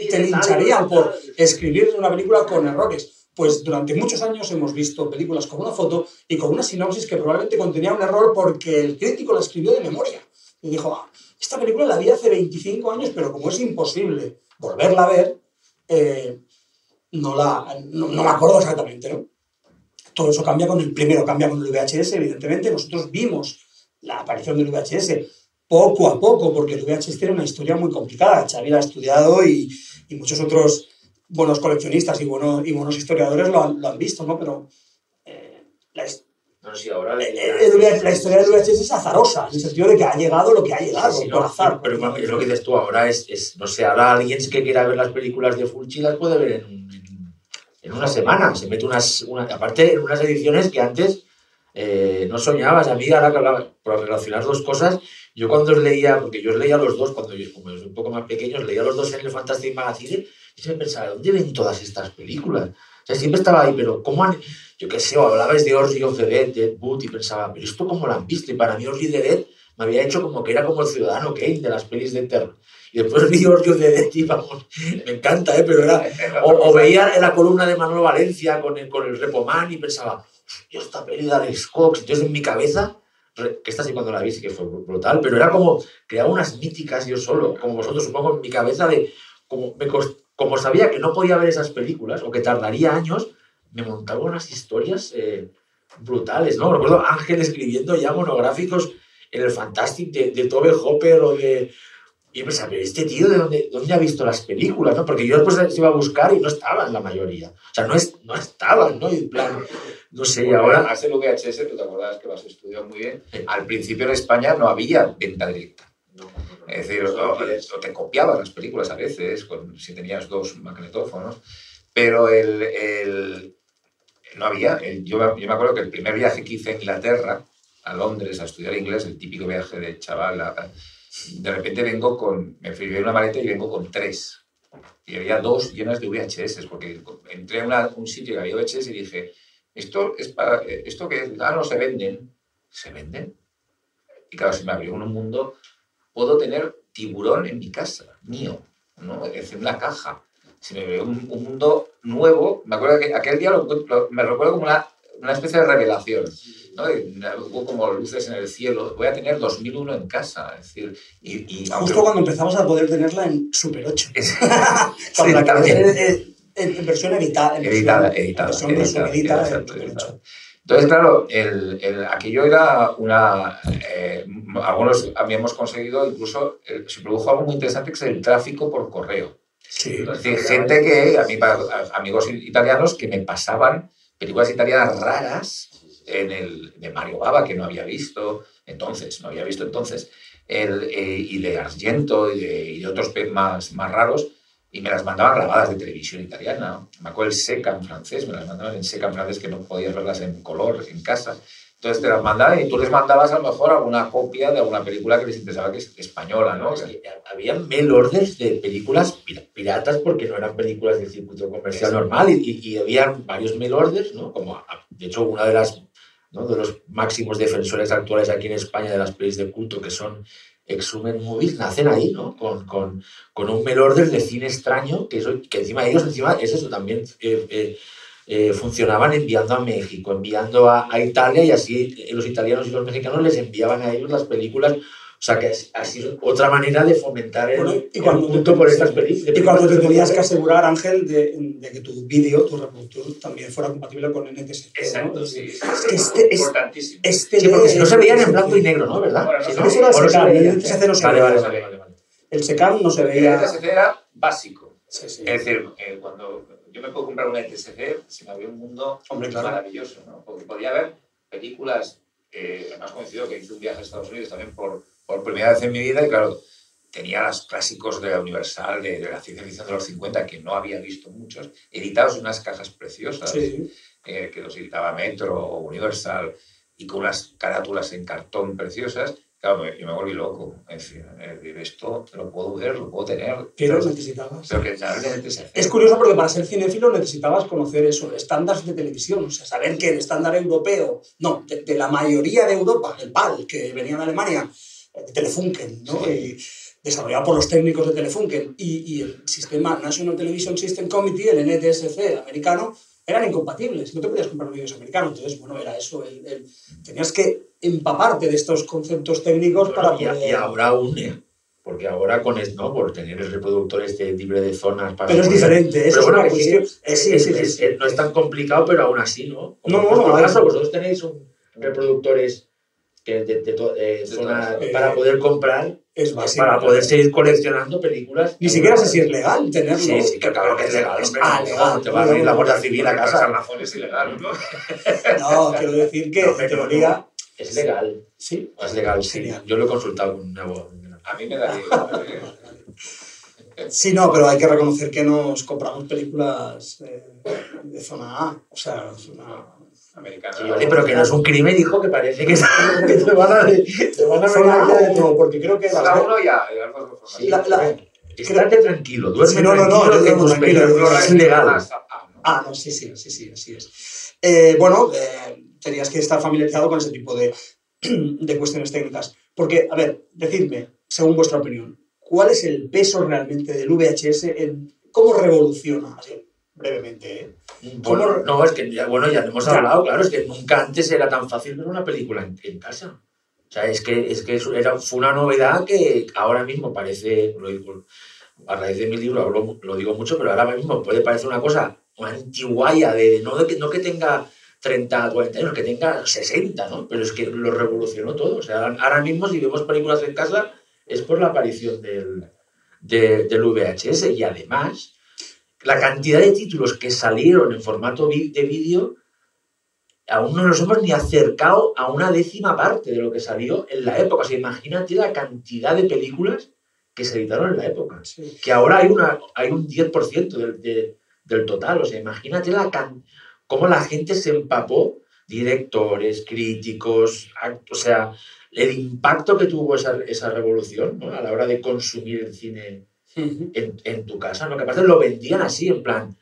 te lincharían por escribir una película con errores pues durante muchos años hemos visto películas con una foto y con una sinopsis que probablemente contenía un error porque el crítico la escribió de memoria. Y dijo, ah, esta película la vi hace 25 años, pero como es imposible volverla a ver, eh, no, la, no, me acuerdo exactamente, ¿no? Todo eso cambia con el primero, cambia con el VHS, evidentemente. Nosotros vimos la aparición del VHS poco a poco, porque el VHS tiene una historia muy complicada. Xavi la ha estudiado y, y muchos otros buenos coleccionistas y, buenos, y buenos historiadores lo han, visto, ¿no? Pero eh, no, sí, ahora eh, eh, la historia del VHS es azarosa, en el sentido de que ha llegado lo que ha llegado, sí, sí, por azar. Pero, es lo que dices tú, ahora es, es, no sé, ahora alguien que quiera ver las películas de Fulci las puede ver en, en, una semana, se mete unas, una, aparte en unas ediciones que antes eh, no soñabas, a mí ahora que hablaba, por relacionar dos cosas, yo cuando os leía, porque yo os leía los dos, cuando yo, como un poco más pequeños, leía los dos en el Fantastic Magazine, y yo me pensaba, ¿dónde ven todas estas películas? sea, siempre estaba ahí, pero ¿cómo han...? Yo qué sé, hablabas de Orgy of the Dead, Dead Boot, y pensaba, pero ¿esto cómo lo han visto? Y para mí Orgy of the Dead me había hecho como que era como el ciudadano Kane de las pelis de terror. Y después vi Orgy of the Dead y vamos, me encanta, ¿eh? Pero era... O, o veía la columna de Manuel Valencia con el, con el Repoman y pensaba, yo esta peli de Alex Cox, entonces en mi cabeza que esta sí cuando la vi sí que fue brutal, pero era como crear unas míticas yo solo, como vosotros supongo en mi cabeza de, como, me cos- como sabía que no podía ver esas películas o que tardaría años, me montaba unas historias eh, brutales, ¿no? Recuerdo Ángel escribiendo ya monográficos en el Fantastic de, de Tobe Hopper o de... Y pensaba, pero este tío, ¿de dónde, dónde ha visto las películas? ¿no? Porque yo después se iba a buscar y no estaban la mayoría. O sea, no, es, no estaban, ¿no? Y en plan, no sé, y ahora... Además el VHS, tú te acordabas que lo has estudiado muy bien, al principio en España no había venta directa. Es decir, o, o te copiaban las películas a veces, con- si tenías dos magnetófonos, pero el, el- no había. Yo, yo me acuerdo que el primer viaje que hice a Inglaterra, a Londres, a estudiar inglés, el típico viaje de chaval, de repente vengo con, me fui una maleta y vengo con tres. Y había dos llenas de VHS, porque entré a un sitio que había VHS y dije, esto es para, esto que ah, no se venden, ¿se venden? Y claro, se me abrió un mundo, puedo tener tiburón en mi casa, mío, ¿no? Es una caja. Se me abrió un, un mundo nuevo, me acuerdo que aquel día lo, lo- me recuerdo como una, una especie de revelación, ¿no? Hubo como luces en el cielo, voy a tener 2001 en casa, es decir, y... Justo cuando empezamos a poder tenerla en Super 8. Es- Cuando la también. en, en- en versión editada. En editada, versión- editada, En versión editada, resumidita en exacto, Super editada. 8. Entonces, claro, el, el- aquello era una... eh, algunos habíamos conseguido, incluso eh, se produjo algo muy interesante que es el tráfico por correo. Sí. Es decir, gente que, a mí, amigos italianos, que me pasaban películas italianas raras en el, de Mario Bava, que no había visto entonces, no había visto entonces, el, eh, y de Argento y de, y de otros más, más raros, y me las mandaban grabadas de televisión italiana. Me acuerdo el Seca en francés, me las mandaban en Seca en francés, que no podías verlas en color en casa. Entonces te las mandaban y tú les mandabas a lo mejor alguna copia de alguna película que les interesaba que es española, ¿no? Es que había mail orders de películas pir- piratas porque no eran películas de circuito comercial normal y, y, había varios mail orders, ¿no? Como, a- de hecho, una de las ¿no? de los máximos defensores actuales aquí en España de las pelis de culto que son Exhumen Movies, nacen ahí, ¿no? Con, con, con un mail order de cine extraño, que, eso, que encima ellos, encima, es eso, también eh, eh, eh, funcionaban enviando a México, enviando a, a Italia y así eh, los italianos y los mexicanos les enviaban a ellos las películas. O sea, que así es otra manera de fomentar el, Bueno, y el cuando culto por estas películas. Y cuando te tenías que asegurar, Ángel, de, de que tu vídeo, tu reproductor, también fuera compatible con NTSC. ¿no? Exacto, Es sí. Es que este, es, importantísimo. este Sí, porque si no se veían en blanco y negro, ¿no? ¿Verdad? Bueno, no Si se no, Eso era el o no se SECAM, veía. el no se Vale, veía. vale, vale, vale, vale. El SECAM no se El veía. ETSC era básico. Sí, sí. Es decir, eh, cuando yo me puedo comprar una ETSC, se me abrió un mundo Hombre, claro. maravilloso, ¿no? Porque podía ver películas, eh, además coincido que hice un viaje a Estados Unidos también por, por primera vez en mi vida y claro, tenía los clásicos de la Universal, de, de la ciencia ficción de los 50, que no había visto muchos, editados en unas cajas preciosas, Sí. eh, que los editaba Metro o Universal, y con unas carátulas en cartón preciosas. Claro, yo me volví loco. Es decir, es decir, esto lo puedo ver, lo puedo tener. Pero necesitabas. Pero que. Es curioso porque para ser cinéfilo necesitabas conocer eso, estándares de televisión, o sea, saber que el estándar europeo, no, de, de la mayoría de Europa, el PAL, que venía de Alemania, eh, Telefunken, ¿no? Y desarrollado por los técnicos de Telefunken, y, y el sistema National Television System Committee, el NTSC americano, eran incompatibles, no te podías comprar vídeos americanos, entonces, bueno, era eso, el- el- tenías que empaparte de estos conceptos técnicos para y, poder... y ahora aún, ¿eh? Porque ahora con es, ¿no? Por tener el reproductor este libre de zonas para... Pero es diferente, eso Pero es bueno, una cuestión... no es tan complicado, pero aún así, ¿no? Como No, no, no, caso, vosotros tenéis un reproductores que de, de to- de zona para poder comprar, Es básico. para poder seguir coleccionando películas. Ni siquiera sé si es legal tenerlo. Sí, sí, que claro que es legal. Ah, no, legal. Te va a venir la Guardia Civil a casa. Amazon es ilegal, ¿no? No, quiero decir que No, en teoría Es legal. sí. Es legal, sí. Genial. Yo lo he consultado con un abogado. A mí me da igual. ¿eh? Sí, no, pero hay que reconocer que nos compramos películas eh, de zona A. O sea, zona, Sí, vale, pero que no es un crimen, hijo, que parece que, que te van a, te van a aquí a- no, porque creo que uno ya, de la- la- Estate tranquilo, duerme Sí, no, no, no, que tus películas es legal. Ah, ¿no? Ah, no, sí, sí, sí, sí, así es. Eh, bueno, eh, tenías que estar familiarizado con ese tipo de, de cuestiones técnicas. Porque, a ver, decidme, según vuestra opinión, ¿cuál es el peso realmente del VHS en cómo revoluciona? Así, brevemente, ¿eh? Bueno, ¿Cómo- no, es que ya, bueno, ya lo hemos hablado, claro, es que nunca antes era tan fácil ver una película en, en casa. O sea, es que, es que era, fue una novedad que ahora mismo parece, lo digo, a raíz de mi libro lo digo mucho, pero ahora mismo puede parecer una cosa antiguaya, de, no, de que, no que tenga 30, 40 años, que tenga 60, ¿no? Pero es que lo revolucionó todo. O sea, ahora mismo si vemos películas en casa es por la aparición del, de- del VHS y además la cantidad de títulos que salieron en formato de vídeo aún no nos hemos ni acercado a una décima parte de lo que salió en la época. O sea, imagínate la cantidad de películas que se editaron en la época. Sí. Que ahora hay, una, hay un 10% del, de- del total. O sea, imagínate la can- cómo la gente se empapó, directores, críticos, o sea, el impacto que tuvo esa, esa revolución ¿no? a la hora de consumir el cine En, en tu casa. Lo que pasa es que lo vendían así, en plan,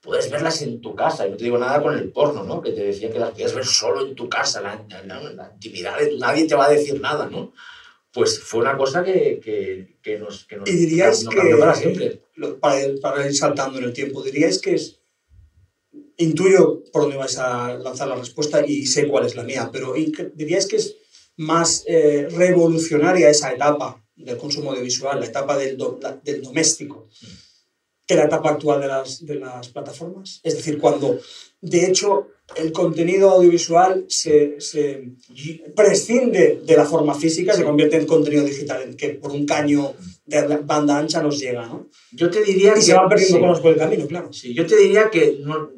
puedes verlas en tu casa. Y no te digo nada con el porno, ¿no? Que te decían que las podías ver solo en tu casa, la, la- la intimidad de tu, nadie te va a decir nada, ¿no? Pues fue una cosa que, que, que nos, que nos, Y diríais nos que, cambió para siempre. para, para ir saltando en el tiempo, diríais que es, intuyo por dónde vais a lanzar la respuesta y sé cuál es la mía, pero que- diríais que es más eh, revolucionaria esa etapa del consumo audiovisual, la etapa del, do- la- del doméstico, que la etapa actual de las, de las plataformas. Es decir, cuando de hecho el contenido audiovisual se, se prescinde de la forma física, se convierte en contenido digital, en que por un caño de banda ancha nos llega, ¿no? Yo te diría Y que... se van perdiendo sí. cosas por el camino, claro. Sí, yo te diría que, no,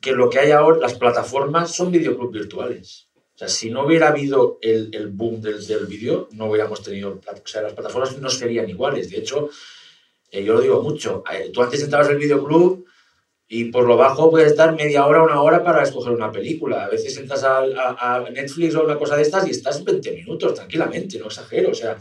que lo que hay ahora, las plataformas son videoclubs virtuales. O sea, si no hubiera habido el, el boom del, del vídeo, no hubiéramos tenido... O sea, las plataformas no serían iguales. De hecho, eh, yo lo digo mucho. eh, Tú antes entrabas al videoclub y por lo bajo puedes estar media hora, una hora para escoger una película. A veces entras a, a- a Netflix o una cosa de estas y estás 20 minutos tranquilamente, no exagero. O sea,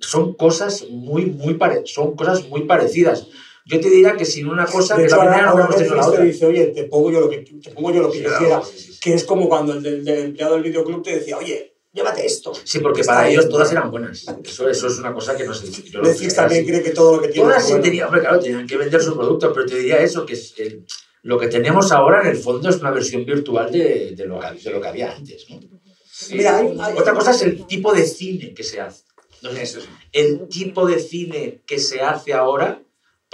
son cosas muy, muy, son cosas muy parecidas. Yo te diría que sin una cosa, De que la primera no la otra. dice, oye, te pongo yo lo que, te pongo yo lo que Sí, yo claro, quiera. sí, sí, sí. Que es como cuando el del, empleado del videoclub te decía, oye, llévate esto. Sí, porque para ahí. ellos todas eran buenas. Eso, eso es una cosa que no sé. yo lo Netflix también así. cree que todo lo que tiene Todas sí tenían, hombre, claro, tenían que vender su producto, pero te diría eso, que es el- lo que tenemos ahora en el fondo es una versión virtual de, de lo, que- de lo que había antes. ¿no? Mira, hay- hay- Otra cosa es el tipo de cine que se hace. Sí. El tipo de cine que se hace ahora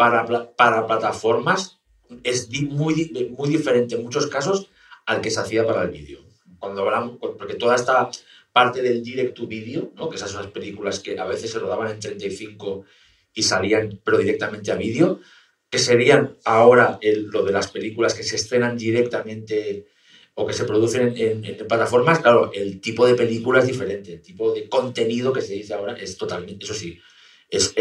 para, para plataformas es muy, muy diferente en muchos casos al que se hacía para el vídeo. Cuando hablamos, porque toda esta parte del direct to video, ¿no? que esas son las películas que a veces se rodaban en 35 y salían pero directamente a vídeo, que serían ahora lo de las películas que se estrenan directamente o que se producen en, plataformas, claro, el tipo de película es diferente, el tipo de contenido que se dice ahora es totalmente, eso sí, es,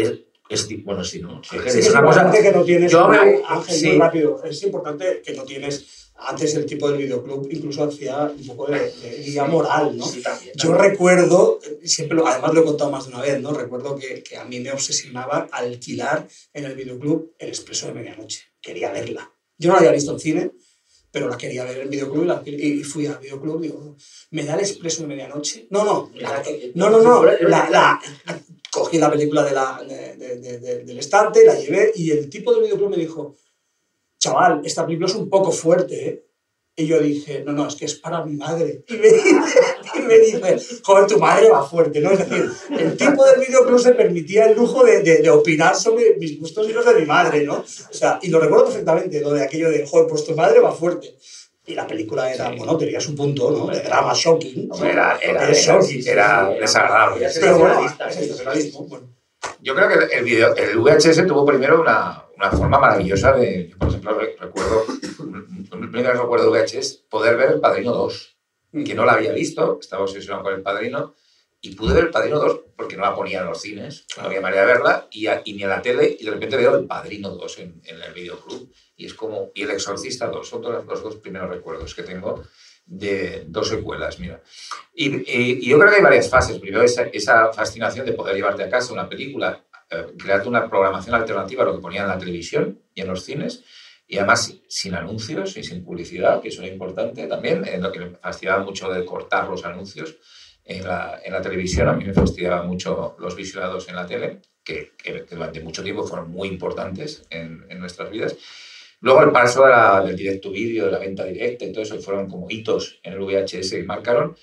es bueno, sí, ¿no? Sí, es que es una cosa... importante que no tienes, yo Ángel, sí. rápido, es importante que no tienes, antes el tipo del videoclub incluso hacía un poco de, guía moral, ¿no? Sí, también, Yo también. recuerdo, siempre lo, además lo he contado más de una vez, ¿no? Recuerdo que, que a mí me obsesionaba alquilar en el videoclub El Expreso de Medianoche. Quería verla. Yo no la había visto en cine, pero la quería ver en el videoclub y, la y fui al videoclub y digo, ¿me da El Expreso de Medianoche? No, no, la- no, no, no, la, la- cogí la película de la, de- de- de- de- del estante, la llevé y el tipo del videoclub me dijo, chaval, esta película es un poco fuerte, ¿eh? Y yo dije, no, no, es que es para mi madre. Y me y me dice, joder, tu madre va fuerte, ¿no? Es decir, el tipo del videoclub se permitía el lujo de, de, de opinar sobre mis gustos y los de mi madre, ¿no? O sea, y lo recuerdo perfectamente, lo de aquello de, joder, pues tu madre va fuerte. Y la película era, Sí. bueno, tenía su punto, ¿no? De drama shocking. Hombre, era- era- Era shocking. era desagradable. Pero bueno, es sensacionalismo, bueno. Yo creo que el, video, el VHS tuvo primero una, una forma maravillosa de, yo, por ejemplo, re- recuerdo, el primer recuerdo de VHS, poder ver El Padrino 2, que no la había visto, estaba obsesionado con El Padrino, y pude ver El Padrino 2 porque no la ponían en los cines, no había manera de verla, y, y ni en la tele, y de repente veo El Padrino 2 en, en el videoclub, y es como, y El Exorcista 2, son todos los dos primeros recuerdos que tengo de dos secuelas, mira. Y, y- y yo creo que hay varias fases. Primero, esa, esa fascinación de poder llevarte a casa una película, eh, crearte una programación alternativa a lo que ponían en la televisión y en los cines. y además sin anuncios y sin publicidad, que eso era importante también, en lo que me fastidiaba mucho de cortar los anuncios en la, en la televisión, a mí me fastidiaba mucho los visionados en la tele, que, que, durante mucho tiempo fueron muy importantes en, en nuestras vidas. Luego el paso del directo vídeo, de la venta directa y todo eso fueron como hitos en el VHS que marcaron.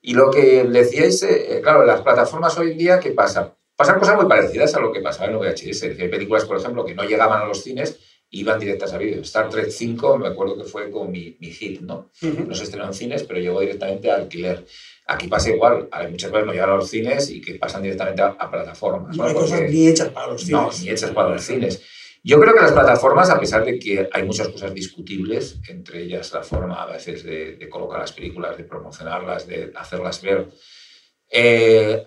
Y lo que decíais, eh, claro, las plataformas hoy en día, ¿qué pasa? Pasan cosas muy parecidas a lo que pasaba en el VHS. Hay películas, por ejemplo, que no llegaban a los cines iban directas a vídeo. Star Trek 5 me acuerdo que fue como mi, mi hit, ¿no? No se estrenó en cines, pero llegó directamente a alquiler. Aquí pasa igual, hay muchas veces no llegan a los cines y que pasan directamente a, plataformas. No hay cosas ni hechas para los cines. No, ni hechas para los cines. Yo creo que las plataformas, a pesar de que hay muchas cosas discutibles, entre ellas la forma a veces de, colocar las películas, de promocionarlas, de hacerlas ver, eh,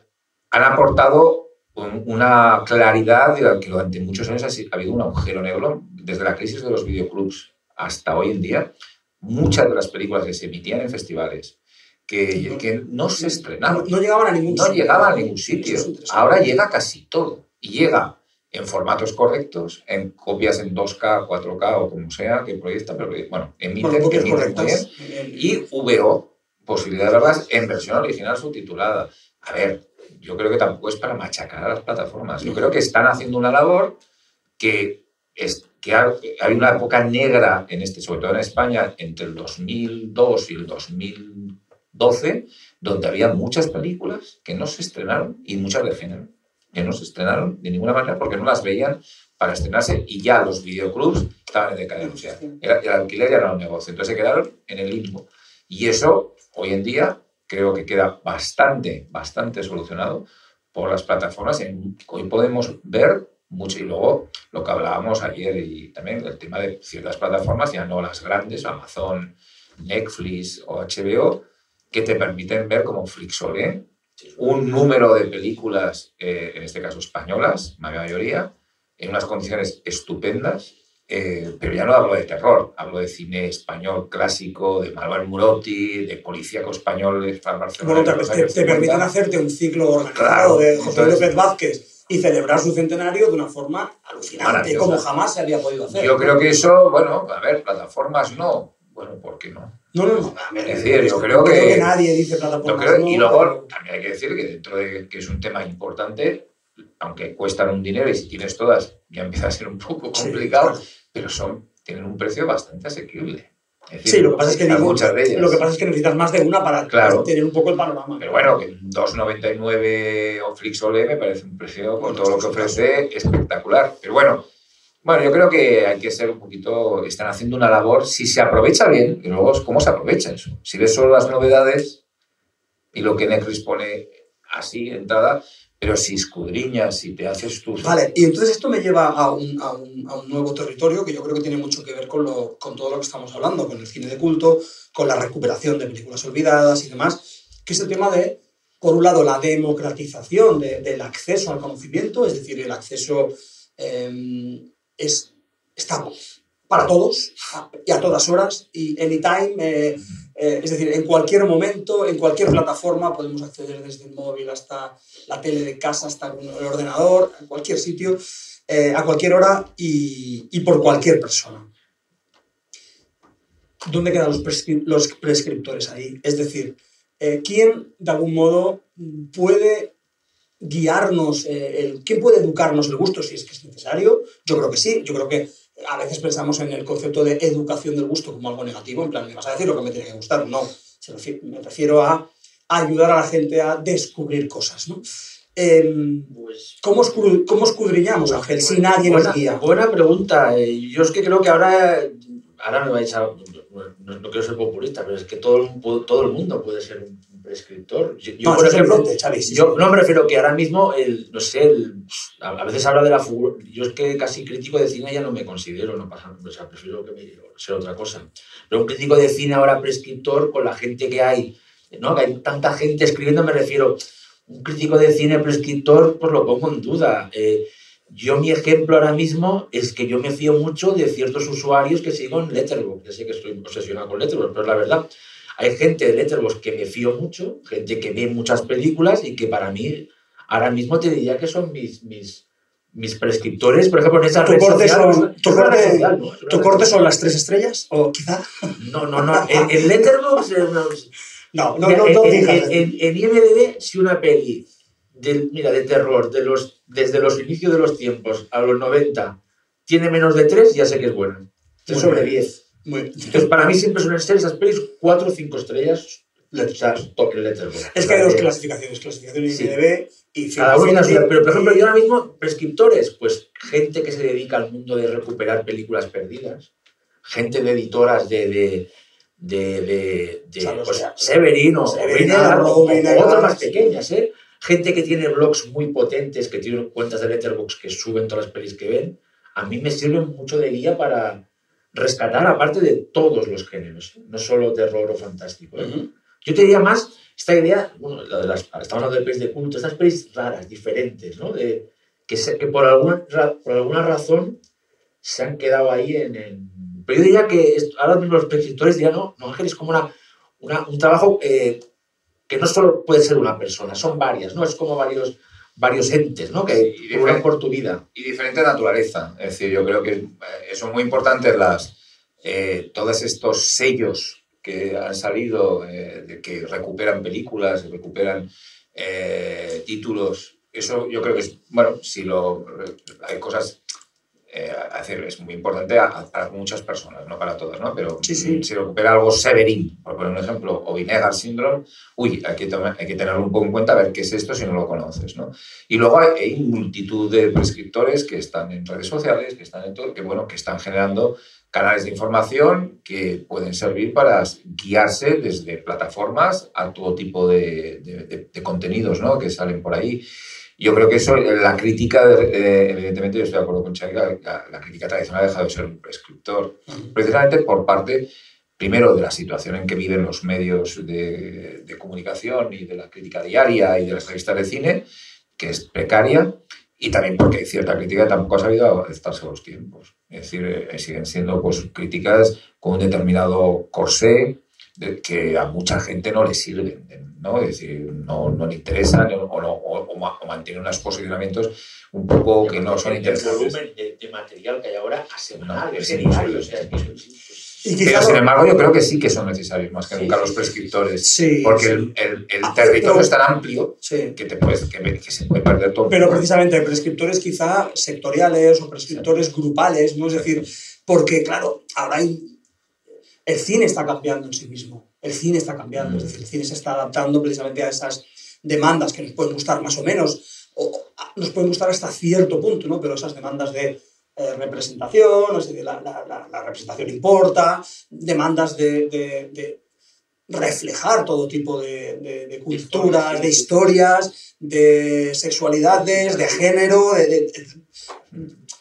han aportado una claridad de que durante muchos años ha habido un agujero negro, desde la crisis de los videoclubs hasta hoy en día, muchas de las películas que se emitían en festivales, que, que no se estrenaban. No, llegaban a ningún no sitio. llegaban a ningún sitio. Ahora llega casi todo. Y llega en formatos correctos, en copias en 2K, 4K o como sea que proyecta, pero bueno, emiten, emiten bien. Y VO, posibilidad de verlas en versión original subtitulada. A ver, yo creo que tampoco es para machacar a las plataformas. Yo creo que están haciendo una labor que, es, que hay una época negra, en este, sobre todo en España, entre el 2002 y el 2012, donde había muchas películas que no se estrenaron y muchas de género que no se estrenaron de ninguna manera porque no las veían para estrenarse y ya los videoclubs estaban en decadencia. El, el alquiler ya era un negocio, entonces se quedaron en el limbo. Y eso hoy en día creo que queda bastante, bastante solucionado por las plataformas. Hoy podemos ver mucho y luego lo que hablábamos ayer y también el tema de ciertas plataformas, ya no las grandes, Amazon, Netflix o HBO, que te permiten ver como Flixolé un número de películas, eh, en este caso españolas, la mayoría, en unas condiciones estupendas, eh, pero ya no hablo de terror, hablo de cine español clásico, de Manuel Murotti, de policíaco español de Barcelona. Bueno, te, te, permiten hacerte un ciclo organizado de José López Vázquez y celebrar su centenario de una forma alucinante, como jamás se había podido hacer. Yo creo que eso, bueno, a ver, plataformas no, bueno, ¿por qué no? No, no, no. Es decir, yo creo que, nadie dice plataformas. y luego también hay que decir que dentro de que es un tema importante, aunque cuestan un dinero y si tienes todas ya empieza a ser un poco complicado, pero son, tienen un precio bastante asequible. sí, lo que, pasa es que muchas de ellas. lo que pasa es que necesitas más de una para tener un poco el panorama. Pero bueno, que 2,99 o Flixole me parece un precio con todo lo que ofrece espectacular. Pero bueno, bueno, yo creo que hay que ser un poquito, están haciendo una labor, si se aprovecha bien, y luego cómo se aprovecha eso. Si ves solo las novedades y lo que Netflix pone así, entrada, pero si escudriñas, si te haces tú... Vale, y entonces esto me lleva a un, a un, nuevo territorio que yo creo que tiene mucho que ver con, lo, con todo lo que estamos hablando, con el cine de culto, con la recuperación de películas olvidadas y demás, que es el tema de, por un lado, la democratización de, del acceso al conocimiento, es decir, el acceso eh, es, está para todos y a todas horas y anytime, eh, eh, es decir, en cualquier momento, en cualquier plataforma podemos acceder desde el móvil hasta la tele de casa, hasta el ordenador, a cualquier sitio, eh, a cualquier hora y, y, por cualquier persona. ¿Dónde quedan los, los prescriptores ahí? Es decir, ¿quién de algún modo puede guiarnos, el, quién puede educarnos el gusto si es que es necesario? Yo creo que sí, yo creo que a veces pensamos en el concepto de educación del gusto como algo negativo, en plan, me vas a decir lo que me tiene que gustar. No, me refiero a, ayudar a la gente a descubrir cosas, ¿no? Em, pues, ¿cómo, ¿cómo, escudriñamos, Ángel, si nadie buena, nos guía? Buena pregunta. Eh, yo es que creo que ahora, ahora me vais a... No, no quiero ser populista, pero es que todo, todo el mundo puede ser un prescriptor. Yo, no, por ejemplo, yo no me refiero que ahora mismo, el, no sé, a veces habla de la Yo es que casi crítico de cine ya no me considero, no pasa, o sea, prefiero que me, ser otra cosa. Pero un crítico de cine ahora prescriptor, con la gente que hay, ¿no? que hay tanta gente escribiendo, me refiero, un crítico de cine prescriptor, pues lo pongo en duda. Eh, yo mi ejemplo ahora mismo es que yo me fío mucho de ciertos usuarios que sigo en Letterboxd. Ya sé que estoy obsesionado con Letterboxd, pero es la verdad. Hay gente de Letterboxd que me fío mucho, gente que ve muchas películas y que para mí ahora mismo te diría que son mis, mis, mis prescriptores, por ejemplo, en esa ¿Tu red corte, social, son, tu corte- social, ¿no? Tu corte son las tres estrellas? ¿O quizá? No, no, no. En, en Letterboxd, no, No, no, Mira, no, no en, fijas. en, en- en IMDb, si una peli del, mira, de terror de los, desde los inicios de los tiempos a los 90 tiene menos de 3, ya sé que es buena. 3 Muy sobre bien. 10. Muy- Entonces, para mí siempre suelen ser esas pelis 4 o 5 estrellas. O sea, top en Letterboxd. Es que hay dos clasificaciones, clasificación Sí. IMDb y Cada tiene suya. Pero, por ejemplo, yo ahora mismo, prescriptores, pues gente que se dedica al mundo de recuperar películas perdidas, gente de editoras de. de de, de, de, O sea, pues, de- Severin o Severin, Vinegar, Arrow, o, o Vinegar, otras más pequeñas, ¿eh? Gente que tiene blogs muy potentes, que tienen cuentas de Letterboxd que suben todas las pelis que ven, a mí me sirven mucho de guía para rescatar, aparte de todos los géneros, ¿eh? no solo terror o fantástico. ¿eh? Yo te diría más esta idea, bueno, la de las, estamos hablando de pelis de culto, estas pelis raras, diferentes, ¿no? De, que, se- que por, alguna, por alguna razón se han quedado ahí en... en- Pero yo diría que esto- ahora mismo los prescriptores dirían, no, no Ángel, es como una, una- un trabajo eh, que no solo puede ser una persona, son varias, ¿no? Es como varios, varios entes, ¿no? Que diferente- por tu vida. y diferente naturaleza. Es decir, yo creo que eh, son muy importantes las, eh, todos estos sellos que han salido, eh, de que recuperan películas, recuperan eh, títulos. Eso yo creo que es, bueno, si lo, hay cosas eh, es muy importante a- a- para muchas personas, no para todas, ¿no? Pero Sí, sí. si recupera algo Severin, por poner un ejemplo, o Vinegar Syndrome, uy, hay que, tomar- hay que tenerlo un poco en cuenta, a ver qué es esto si no lo conoces, ¿no? Y luego hay, hay multitud de prescriptores que están en redes sociales, que están en todo, que bueno, que están generando canales de información que pueden servir para guiarse desde plataformas a todo tipo de, de- de- de contenidos ¿no? que salen por ahí. Yo creo que eso, la crítica, eh, evidentemente yo estoy de acuerdo con Xavi, la, la- la crítica tradicional ha dejado de ser un prescriptor, precisamente por parte, primero, de la situación en que viven los medios de, de comunicación y de la crítica diaria y de las revistas de cine, que es precaria, y también porque hay cierta crítica tampoco ha sabido adaptarse a los tiempos. Es decir, eh, siguen siendo pues, críticas con un determinado corsé que a mucha gente no le sirven, ¿no? Es decir, no, no le interesan o, no, o, o ma- o mantienen unos posicionamientos un poco que no son El interesantes. volumen de, de material que hay ahora a semanal, No, es es diario, imposible. o sea, es que es- Y quizá Pero sin embargo, yo creo que sí que son necesarios más que Sí, nunca los prescriptores. Sí, porque sí. el, el- el Ah, territorio pero- es tan amplio Sí. que, te puedes, que, que se puede perder todo. Pero precisamente prescriptores quizá sectoriales o prescriptores grupales, ¿no? Es decir, porque claro, ahora hay... el cine está cambiando en sí mismo. El cine está cambiando, es decir, el cine se está adaptando precisamente a esas demandas que nos pueden gustar más o menos, o nos pueden gustar hasta cierto punto, ¿no? Pero esas demandas de eh, representación, es decir, la, la- la- la representación importa, demandas de, de- de reflejar todo tipo de, de- de culturas, de historias, de sexualidades, de género. de-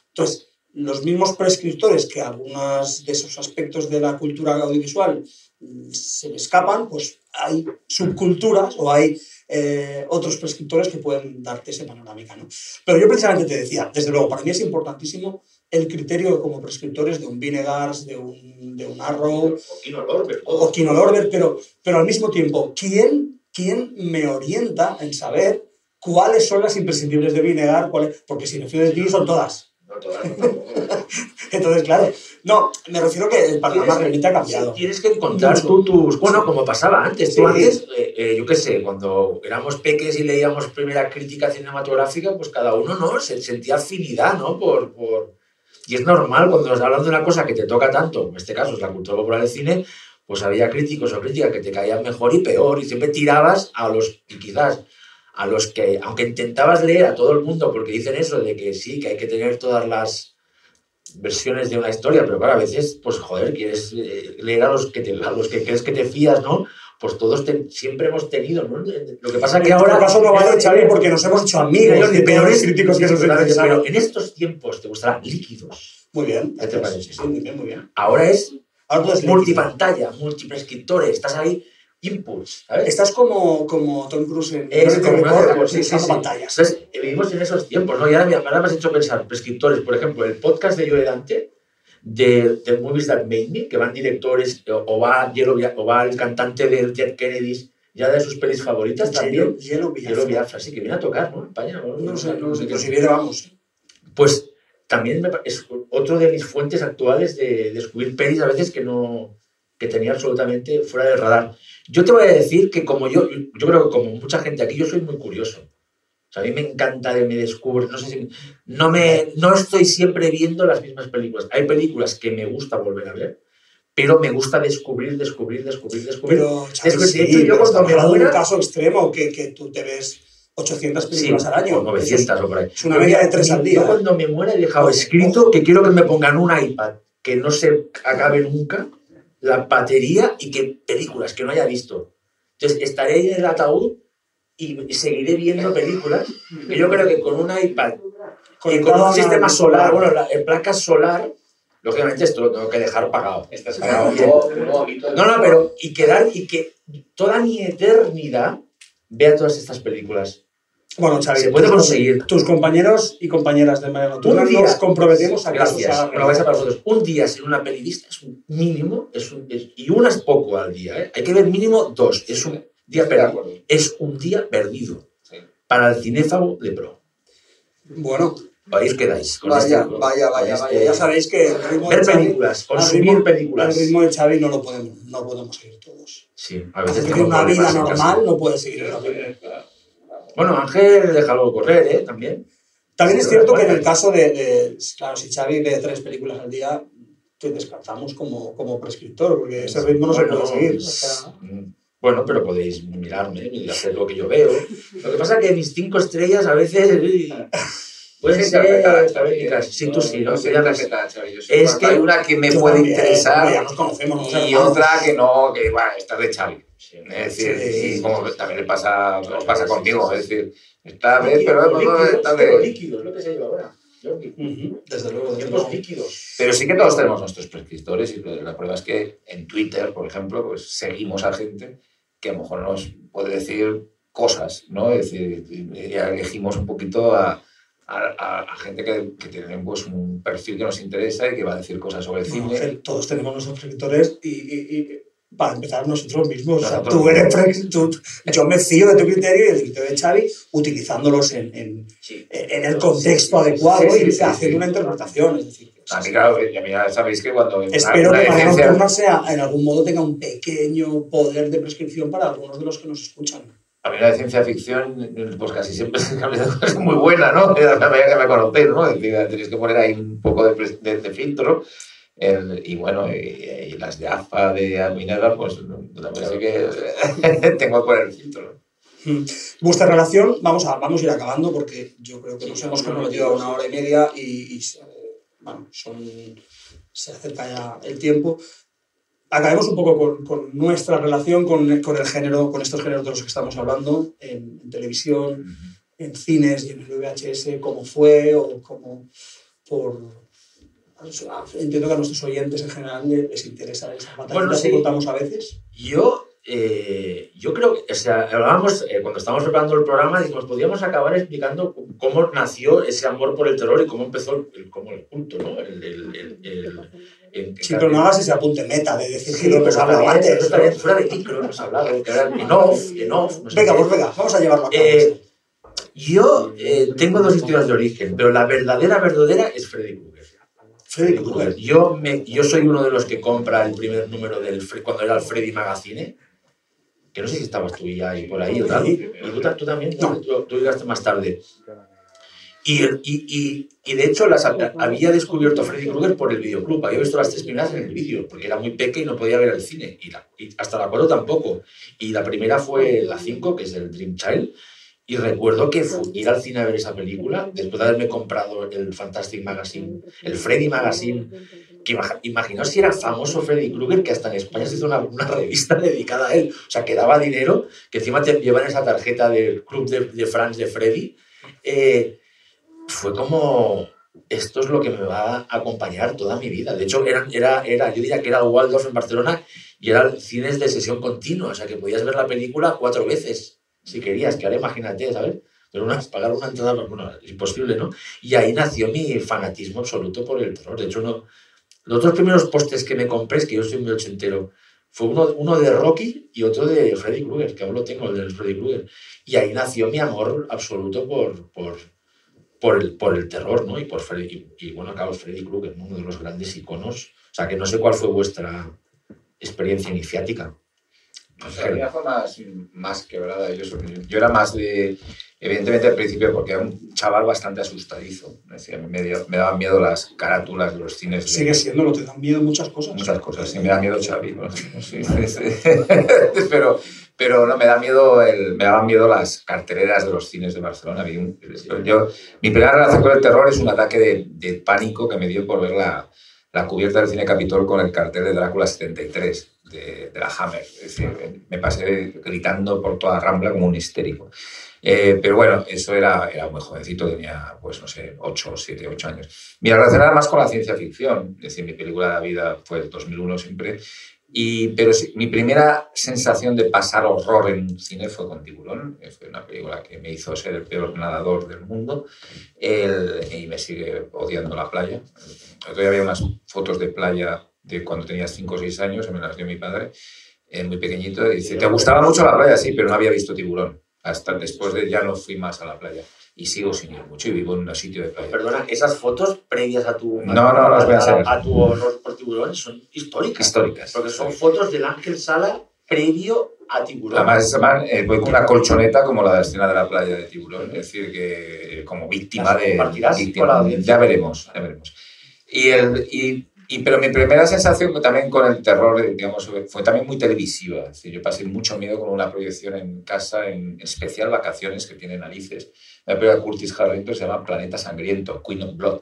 Entonces, los mismos prescriptores que algunos de esos aspectos de la cultura audiovisual mm, se le escapan, pues hay subculturas o hay eh, otros prescriptores que pueden darte ese panorámica. ¿no? Pero yo precisamente te decía, desde luego, para mí es importantísimo el criterio como prescriptores de un Vinegars, de un, de un Arrow, O Kino Lorber, o Kino Lorber, pero, pero al mismo tiempo, ¿quién, ¿quién me orienta en saber cuáles son las imprescindibles de Vinegar? cuáles- Porque si me fío de ti son todas. Entonces, claro, no, me refiero que el panorama realmente ha cambiado. sí, Tienes que encontrar tú tus... Bueno, como pasaba antes. Sí. Tú antes, eh, eh, yo qué sé, cuando éramos peques y leíamos primera crítica cinematográfica, pues cada uno, ¿no? Se sentía afinidad, ¿no? Por, por... Y es normal cuando estás hablando de una cosa que te toca tanto, en este caso es la cultura popular del cine, pues había críticos o críticas que te caían mejor y peor y siempre tirabas a los... Y quizás a los que, aunque intentabas leer a todo el mundo, porque dicen eso de que sí, que hay que tener todas las versiones de una historia, pero claro, a veces, pues joder, quieres eh, leer a los que, te, a los que crees que te fías, ¿no? Pues todos te- siempre hemos tenido, ¿no? Lo que pasa En que ahora... todo caso no vale, Xavi, porque nos hemos hecho amigos de los críticos que esos Pero en estos tiempos te gustarán líquidos. Muy bien. ¿Qué te parece? Sí, muy bien, muy bien. Ahora es Ahora multipantalla, multiprescriptores, estás ahí, inputs, ¿sabes? Estás como, como Tom Cruise en Es como una- sí, sí, sí. pantallas. Entonces, vivimos en esos tiempos, ¿no? Y ahora, me- ahora me has hecho pensar, prescriptores, por ejemplo, el podcast de Joe Dante, de, de Movies That Made Me, que van directores, o, va, Yellow o va el cantante del Jet Kennedy, ya de sus pelis favoritas también. Hielo, Biafra. Sí, que viene a tocar, ¿no? España, No lo sé, no lo sé, pero pero si viene, vamos. pues también me es otro de mis fuentes actuales de descubrir pelis a veces que no que tenía absolutamente fuera del radar. Yo te voy a decir que como yo, yo creo que como mucha gente aquí, yo soy muy curioso. O sea, a mí me encanta que me descubre, no sé si, no me, no estoy siempre viendo las mismas películas. Hay películas que me gusta volver a ver, pero me gusta descubrir, descubrir, descubrir, descubrir. Pero, Xavi, Es que, de sí, hecho, yo pero cuando me de un muera- caso extremo que, que tú te ves 800 Sí, películas al año. o 900 o por ahí. Es una media de tres al día. Yo cuando me muera he dejado escrito que quiero que me pongan un iPad que no se acabe nunca, la batería y que películas que no haya visto. Entonces estaré ahí en el ataúd y seguiré viendo películas. Que yo creo que con un iPad y con un sistema solar, bueno, la, en placas solar, lógicamente esto lo tengo que dejar pagado. Estás Pagado No, no, pero y quedar y que toda mi eternidad vea todas estas películas. Bueno, Xavi, Se puede conseguir. Tus compañeros y compañeras de María Nocturna Un día- nos comprometemos a que Gracias. lo vais a para vosotros. Un día sin una peli vista es un mínimo, es un, es- y una es poco al día. ¿eh? Hay que ver mínimo dos. Es un día de perdido. Es un día perdido Sí. para el cinéfago de pro. Bueno, Ahí os quedáis. con vaya, este- vaya, vaya, vaya. este- Ya sabéis que el ritmo de Ver Xavi, películas, consumir ritmo- películas. El ritmo de Xavi no lo podemos, no podemos seguir todos. Sí, a veces Porque una vida normal no puede seguir el ritmo. Bueno, Ángel, déjalo correr, ¿eh? También. También es cierto que en el caso de, de- claro, si Xavi ve tres películas al día, te descartamos como, como prescriptor, porque ese ritmo no se Bueno, puede seguir. O sea, Bueno, pero podéis mirarme y hacer lo que yo veo. Lo que pasa es que mis cinco estrellas a veces. Sí, ser. Sí, tú sí, ¿no? No sé ya Es que hay una que me puede interesar y otra que no, que bueno, esta es de Xavi. Es decir, Sí. y como también le pasa, pasa conmigo, es decir, vez, Líquidos, pero esta pero vez. líquidos, lo que se lleva ahora. Desde luego, desde luego. líquidos. Pero sí que todos tenemos nuestros prescriptores y la prueba es que en Twitter, por ejemplo, pues seguimos a gente que a lo mejor nos puede decir cosas, ¿no? Es decir, ya elegimos un poquito a, a- a- gente que, que tiene pues, un perfil que nos interesa y que va a decir cosas sobre el Bueno, cine. Ángel, todos tenemos nuestros prescriptores y, y- y para empezar nosotros mismos. O sea, tú eres tú- yo me fío de tu criterio y del criterio de Xavi utilizándolos en, en, Sí. en el contexto adecuado Sí, sí, y sí, haciendo sí. una interpretación. Es decir, A mí, claro, y a mí ya sabéis que cuando una, espero una que María licencia- Nocturna sea, en algún modo tenga un pequeño poder de prescripción para algunos de los que nos escuchan. A mí la de ciencia ficción, pues casi siempre es muy buena, ¿no? Ya que me conocéis, ¿no? Es decir, tenéis que poner ahí un poco de, de- de filtro. El- y bueno, y, y las de AFA, de Alminera, pues la verdad es que tengo que poner el filtro. Mm. Vuestra relación, vamos a, vamos a ir acabando porque yo creo que nos hemos comprometido a una hora y media y, y, bueno, son, se acerca ya el tiempo. Acabemos un poco con, con nuestra relación con, con el género, con estos géneros de los que estamos hablando, en, en televisión, en cines y en el VHS, cómo fue o cómo por... Entiendo que a nuestros oyentes en general les interesa esa batalla Bueno, sí. que contamos a veces. Yo, eh, yo creo que, o sea, hablábamos, eh, cuando estábamos preparando el programa, dijimos, podríamos acabar explicando cómo nació ese amor por el terror y cómo empezó el, cómo el culto, ¿no? El, el, el, el- Sí, pero no hagas ese apunte meta de decir Sí, que lo hemos hablado antes. también fuera de ti, creo que hemos hablado, que era en off, en off. no sé Venga, qué. pues venga, vamos a llevarlo a cabo. Eh, Yo eh, tengo dos historias de origen, pero la verdadera, verdadera es Freddy Krueger. Freddy Krueger. Yo, me, yo soy uno de los que compra el primer número del cuando era el Freddy Magazine, que no sé si estabas tú ya ahí por ahí o tal. Sí. ¿Y tú, tú también? No. Tú, tú llegaste más tarde. Y, y, y, y de hecho las, había descubierto a Freddy Krueger por el videoclub. Había visto las tres primeras en el vídeo, porque era muy pequeño y no podía ver el cine. Y, la- hasta la cuatro tampoco. Y la primera fue la 5, que es el Dream Child. Y recuerdo que ir al cine a ver esa película, después de haberme comprado el Fantastic Magazine, el Freddy Magazine, que imag- imaginaos si era famoso Freddy Krueger, que hasta en España se hizo una, una revista dedicada a él. O sea, que daba dinero, que encima te llevan esa tarjeta del Club de, de Fans de Freddy. Eh, fue como, esto es lo que me va a acompañar toda mi vida. De hecho, era, era, yo diría que era Waldorf en Barcelona y eran cines de sesión continua, o sea, que podías ver la película cuatro veces, si querías, que ahora imagínate, ¿sabes? Pero una, pagar una entrada, bueno, es imposible, ¿no? Y ahí nació mi fanatismo absoluto por el terror. De hecho, uno, los dos primeros postes que me compré, es que yo soy muy ochentero, fue uno, uno de Rocky y otro de Freddy Krueger, que aún lo tengo, el de Freddy Krueger. Y ahí nació mi amor absoluto por, por, por el, por el terror, ¿no? Y, por Freddy, y, y, bueno, claro, Freddy Krueger, uno de los grandes iconos. O sea, que no sé cuál fue vuestra experiencia iniciática. O sea, mía fue más, quebrada. Yo, yo era más de, evidentemente al principio, porque era un chaval bastante asustadizo. Decía, me, dio, me daban miedo las carátulas de los cines. De, Sigue siendo, lo te dan miedo muchas cosas. Muchas cosas, sí, me da miedo Xavi. ¿no? Sí, pero, pero no, me, da miedo el, me daban miedo las carteleras de los cines de Barcelona. Yo, mi primera relación con el terror es un ataque de, de pánico que me dio por ver la, la cubierta del cine Capitol con el cartel de Drácula 73 de, de la Hammer. Es decir, me pasé gritando por toda Rambla como un histérico. Eh, pero bueno, eso era, era muy jovencito, tenía, pues no sé, 8, 7, 8 años. Mi relación más con la ciencia ficción, es decir, mi película de la vida fue el 2001 siempre. Y, pero sí, mi primera sensación de pasar horror en cine fue con Tiburón. Fue una película que me hizo ser el peor nadador del mundo el, y me sigue odiando la playa. Todavía había unas fotos de playa de cuando tenías 5 o 6 años, me las dio mi padre, eh, muy pequeñito, y dice, ¿te gustaba mucho la playa? Sí, pero no había visto tiburón. Hasta después de ya no fui más a la playa. Y sigo sin ir mucho y vivo en un sitio de playa. Perdona, esas fotos previas a tu, no, no, no, las voy a, hacer. a, tu horror por tiburón son históricas. Históricas. Porque son fotos del Ángel Sala previo a tiburón. Además, eh, voy con una colchoneta como la de la escena de la playa de tiburón. Es decir, que como víctima de... Víctima, ya veremos, ya veremos. Y, el, y y, pero mi primera sensación también con el terror, digamos, fue también muy televisiva. Decir, yo pasé mucho miedo con una proyección en casa, en especial vacaciones que tiene narices. La película de Curtis Harrington se llama Planeta Sangriento, Queen of Blood,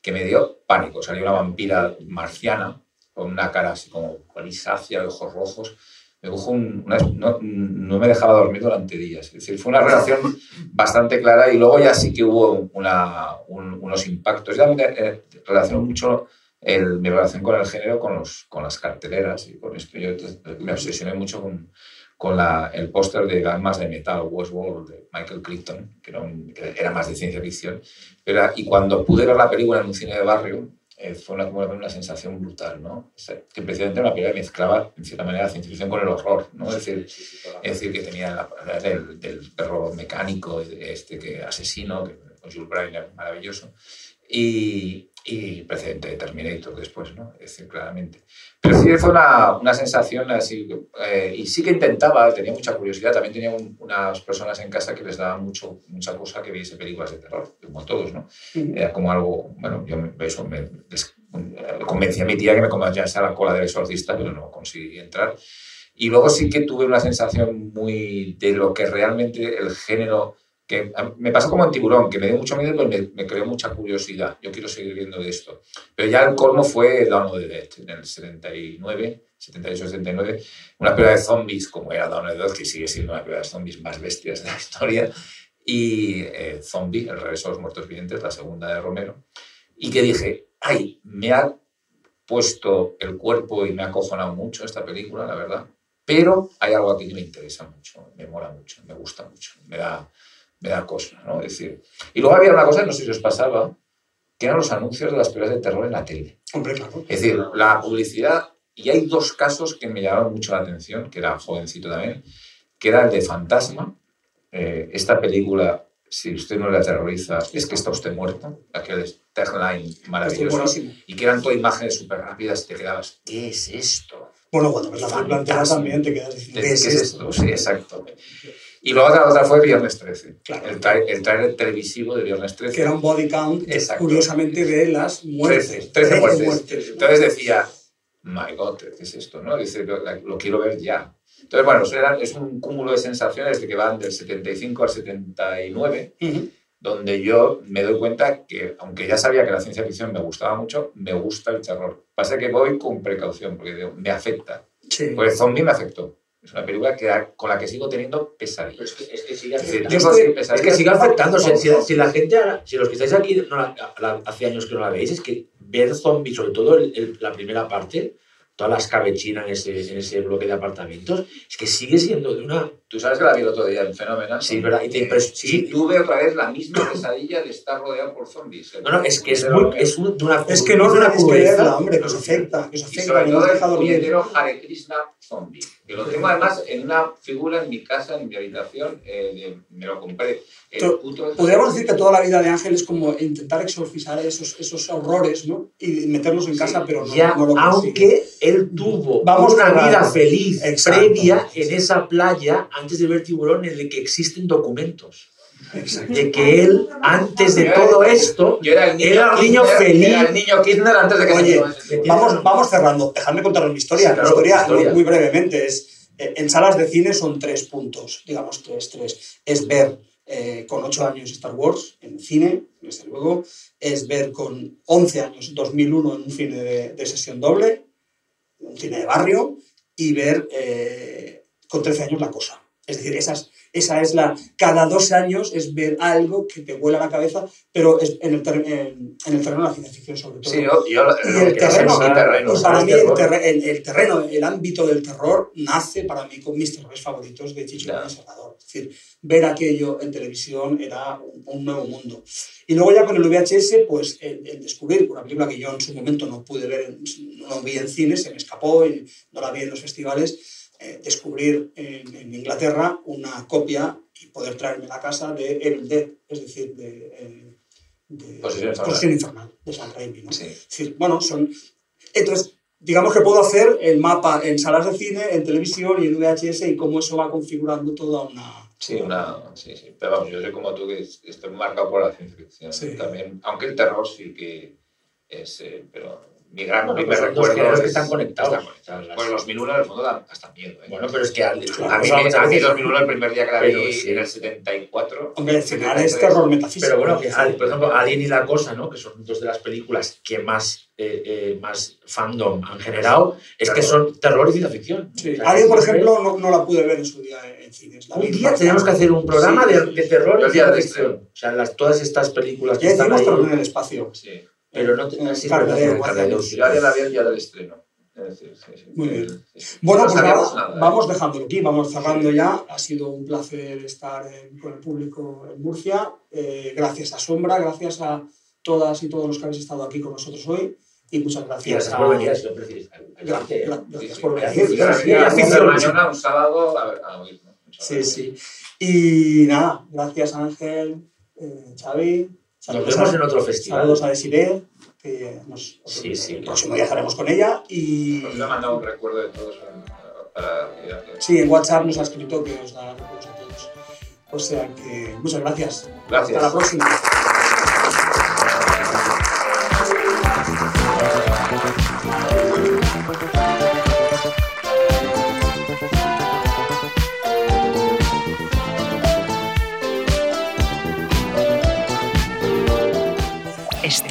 que me dio pánico. Salió una vampira marciana con una cara así como grisácea, ojos rojos. Me un, una, no, no, me dejaba dormir durante días. Es decir, fue una relación bastante clara y luego ya sí que hubo una, un, unos impactos. Ya me eh, relacionó mucho el, mi relación con el género, con, los, con las carteleras y con esto. Yo me obsesioné mucho con, con la, el póster de Gamas de Metal, Westworld, de Michael Crichton, que era, un, que era, más de ciencia ficción. Pero, y cuando pude ver la película en un cine de barrio, eh, fue una, como una sensación brutal, ¿no? O sea, que precisamente una película mezclaba, en cierta manera, la ciencia ficción con el horror, ¿no? Es decir, es decir que tenía la del, del perro mecánico, este que asesino, que, con Jules Briner, maravilloso. Y, y precedente de Terminator después, ¿no? Es decir, claramente. Pero sí fue una, una sensación así, eh, y sí que intentaba, tenía mucha curiosidad, también tenía un, unas personas en casa que les daba mucho, mucha cosa que viese películas de terror, como todos, ¿no? Era como algo, bueno, yo eso me les, convencí a mi tía que me convenciese a la cola del exorcista, pero no conseguí entrar. Y luego sí que tuve una sensación muy de lo que realmente el género que me pasó como en Tiburón, que me dio mucho miedo, pero me, me, creó mucha curiosidad. Yo quiero seguir viendo de esto. Pero ya el colmo fue Dawn of the Dead, en el 79, 78-79, una película de zombies como era Dawn of the Dead, que sigue siendo una película de zombies más bestias de la historia, y eh, Zombie, El regreso a los muertos vivientes, la segunda de Romero, y que dije, ay, me ha puesto el cuerpo y me ha acojonado mucho esta película, la verdad, pero hay algo aquí que me interesa mucho, me mola mucho, me gusta mucho, me da me da cosa, ¿no? Es decir, y luego había una cosa, no sé si os pasaba, que eran los anuncios de las películas de terror en la tele. Hombre, claro. Es decir, la publicidad, y hay dos casos que me llamaron mucho la atención, que era jovencito también, que era el de Fantasma, eh, esta película, si usted no le aterroriza, es que está usted muerto, aquel tagline maravilloso, y que eran todas imágenes súper rápidas, te quedabas, ¿qué es esto? Bueno, cuando ves la película también te quedas diciendo, ¿qué, ¿qué es esto? Sí, exacto. Y luego la otra fue Viernes 13, claro. el, tra el, trailer televisivo de Viernes 13. Que era un body count, Exacto. curiosamente, de las muertes. 13, 13 muertes. muertes. Entonces decía, my God, ¿qué es esto? ¿no? Dice, lo, lo quiero ver ya. Entonces, bueno, era, es un cúmulo de sensaciones de que van del 75 al 79, uh -huh. donde yo me doy cuenta que, aunque ya sabía que la ciencia ficción me gustaba mucho, me gusta el terror. Pasa que voy con precaución, porque me afecta. Sí. El zombie me afectó. Es una película que, con la que sigo teniendo pesadillas. Es que, es que sigue afectando. Es que, es que sigue afectando. Si, la gente, si los que estáis aquí no la, la, hace años que no la veis, es que ver zombies, sobre todo el, el, la primera parte, todas las cabechinas en ese, en ese bloque de apartamentos, es que sigue siendo de una Tú sabes que la vi el otro día en Fenómeno. Sí, ¿verdad? Y, te, pero, sí, y tuve otra vez la misma pesadilla de estar rodeado por zombies. No, no, es que es, muy, es un- de una Es que no de una crudeza. hombre, que os afecta, que os Y afecta, sobre que no todo deja el puñetero Hare Krishna zombie. Que lo tengo además en una figura en mi casa, en mi habitación. eh, de- me lo compré. Puto- Podríamos decir que toda la vida de Ángel es como intentar exorcizar esos, esos horrores, ¿no? Y meterlos en Sí, casa, pero no, Ya, no lo consigue. aunque él tuvo Vamos una vida feliz Exacto. previa en esa playa antes de ver tiburón en el que existen documentos. Exacto. De que él, antes de Yo era- todo esto, Yo era el niño, era un niño Kirchner, feliz. Era el niño Kirchner antes de que Oye, se. Vamos, vamos cerrando. Dejadme contaros mi historia. Sí, claro, mi historia, historia. muy, brevemente, es eh, en salas de cine son tres puntos, digamos tres, tres. Es ver eh, con ocho años Star Wars en cine, desde luego. Es ver con 11 años 2001 en un cine de, de sesión doble, un cine de barrio, y ver eh, con 13 años La Cosa. Es decir, esas, esa es la... Cada dos años es ver algo que te vuela la cabeza, pero es en el, ter- en, en el terreno de la ciencia ficción sobre todo. Sí, yo, yo Y el terreno, terreno. y para mí el, terre- el- el terreno, el ámbito del terror nace para mí con mis terrores favoritos de Chicho Ya. y Salvador. Es decir, ver aquello en televisión era un, un nuevo mundo. Y luego ya con el VHS, pues el, el descubrir una película que yo en su momento no pude ver, no vi en cine, se me escapó y no la vi en los festivales, eh, descubrir en, en Inglaterra una copia y poder traerme a la casa de Evil Dead, es decir, de... eh, de Posesión Infernal. Posesión Infernal, de Sam Raimi, ¿no? Sí. Es decir, bueno, son... Entonces, digamos que puedo hacer el mapa en salas de cine, en televisión y en VHS y cómo eso va configurando toda una... Sí, una, sí, sí. Pero vamos, yo soy como tú que es- estoy marcado por la ciencia ficción. Sí. También, aunque el terror sí que es. eh, pero mi gran Bueno, primer pues recuerdo. que es- están conectados. están conectados. Pues los 2001 en el fondo dan hasta miedo. ¿eh? Bueno, pero es que al- a mí, a mí veces, 2001 el primer día que la Pero vi sí. en el 74. Hombre, al final es 73. terror metafísico. Pero bueno, que, decir, por ejemplo, Alien y La Cosa, ¿no? que son dos de las películas que más, eh, eh, más fandom han generado, es que son terror y ciencia ficción. Sí. O sea, Alguien, por ejemplo, no, no la pude ver en su día en cines. La Un día tenemos que hacer un programa Sí. de, de terror El y día ciencia ficción. O sea, las, todas estas películas que Ya están hicimos ahí. terror en el espacio. Sí. Pero no Eh, te sí, Cardedeu, verdad, hace Cardedeu, años. sí. Yo haría la vi el día del estreno. Es decir, sí, sí. Muy bien. Sí. Bueno, No pues nada, nada, ¿eh? vamos dejándolo aquí, vamos cerrando ya. Ha sido un placer estar en- con el público en Murcia. Eh, gracias a Sombra, gracias a todas y todos los que habéis estado aquí con nosotros hoy. Y muchas gracias. gracias por venir, Gracias por venir. Mañana un sábado a, ver- a oír. ¿no? Muchas Sí, gracias. sí. Y nada, gracias Ángel, eh, Xavi. Nos Saludos vemos a- en otro festival. Saludos a Desiree, que nos, Sí, sí. el próximo día estaremos con ella. Y Os he mandado un recuerdo de todos para sí, en WhatsApp nos ha escrito que os da recuerdos a todos. O sea que muchas gracias. Gracias. Hasta la próxima.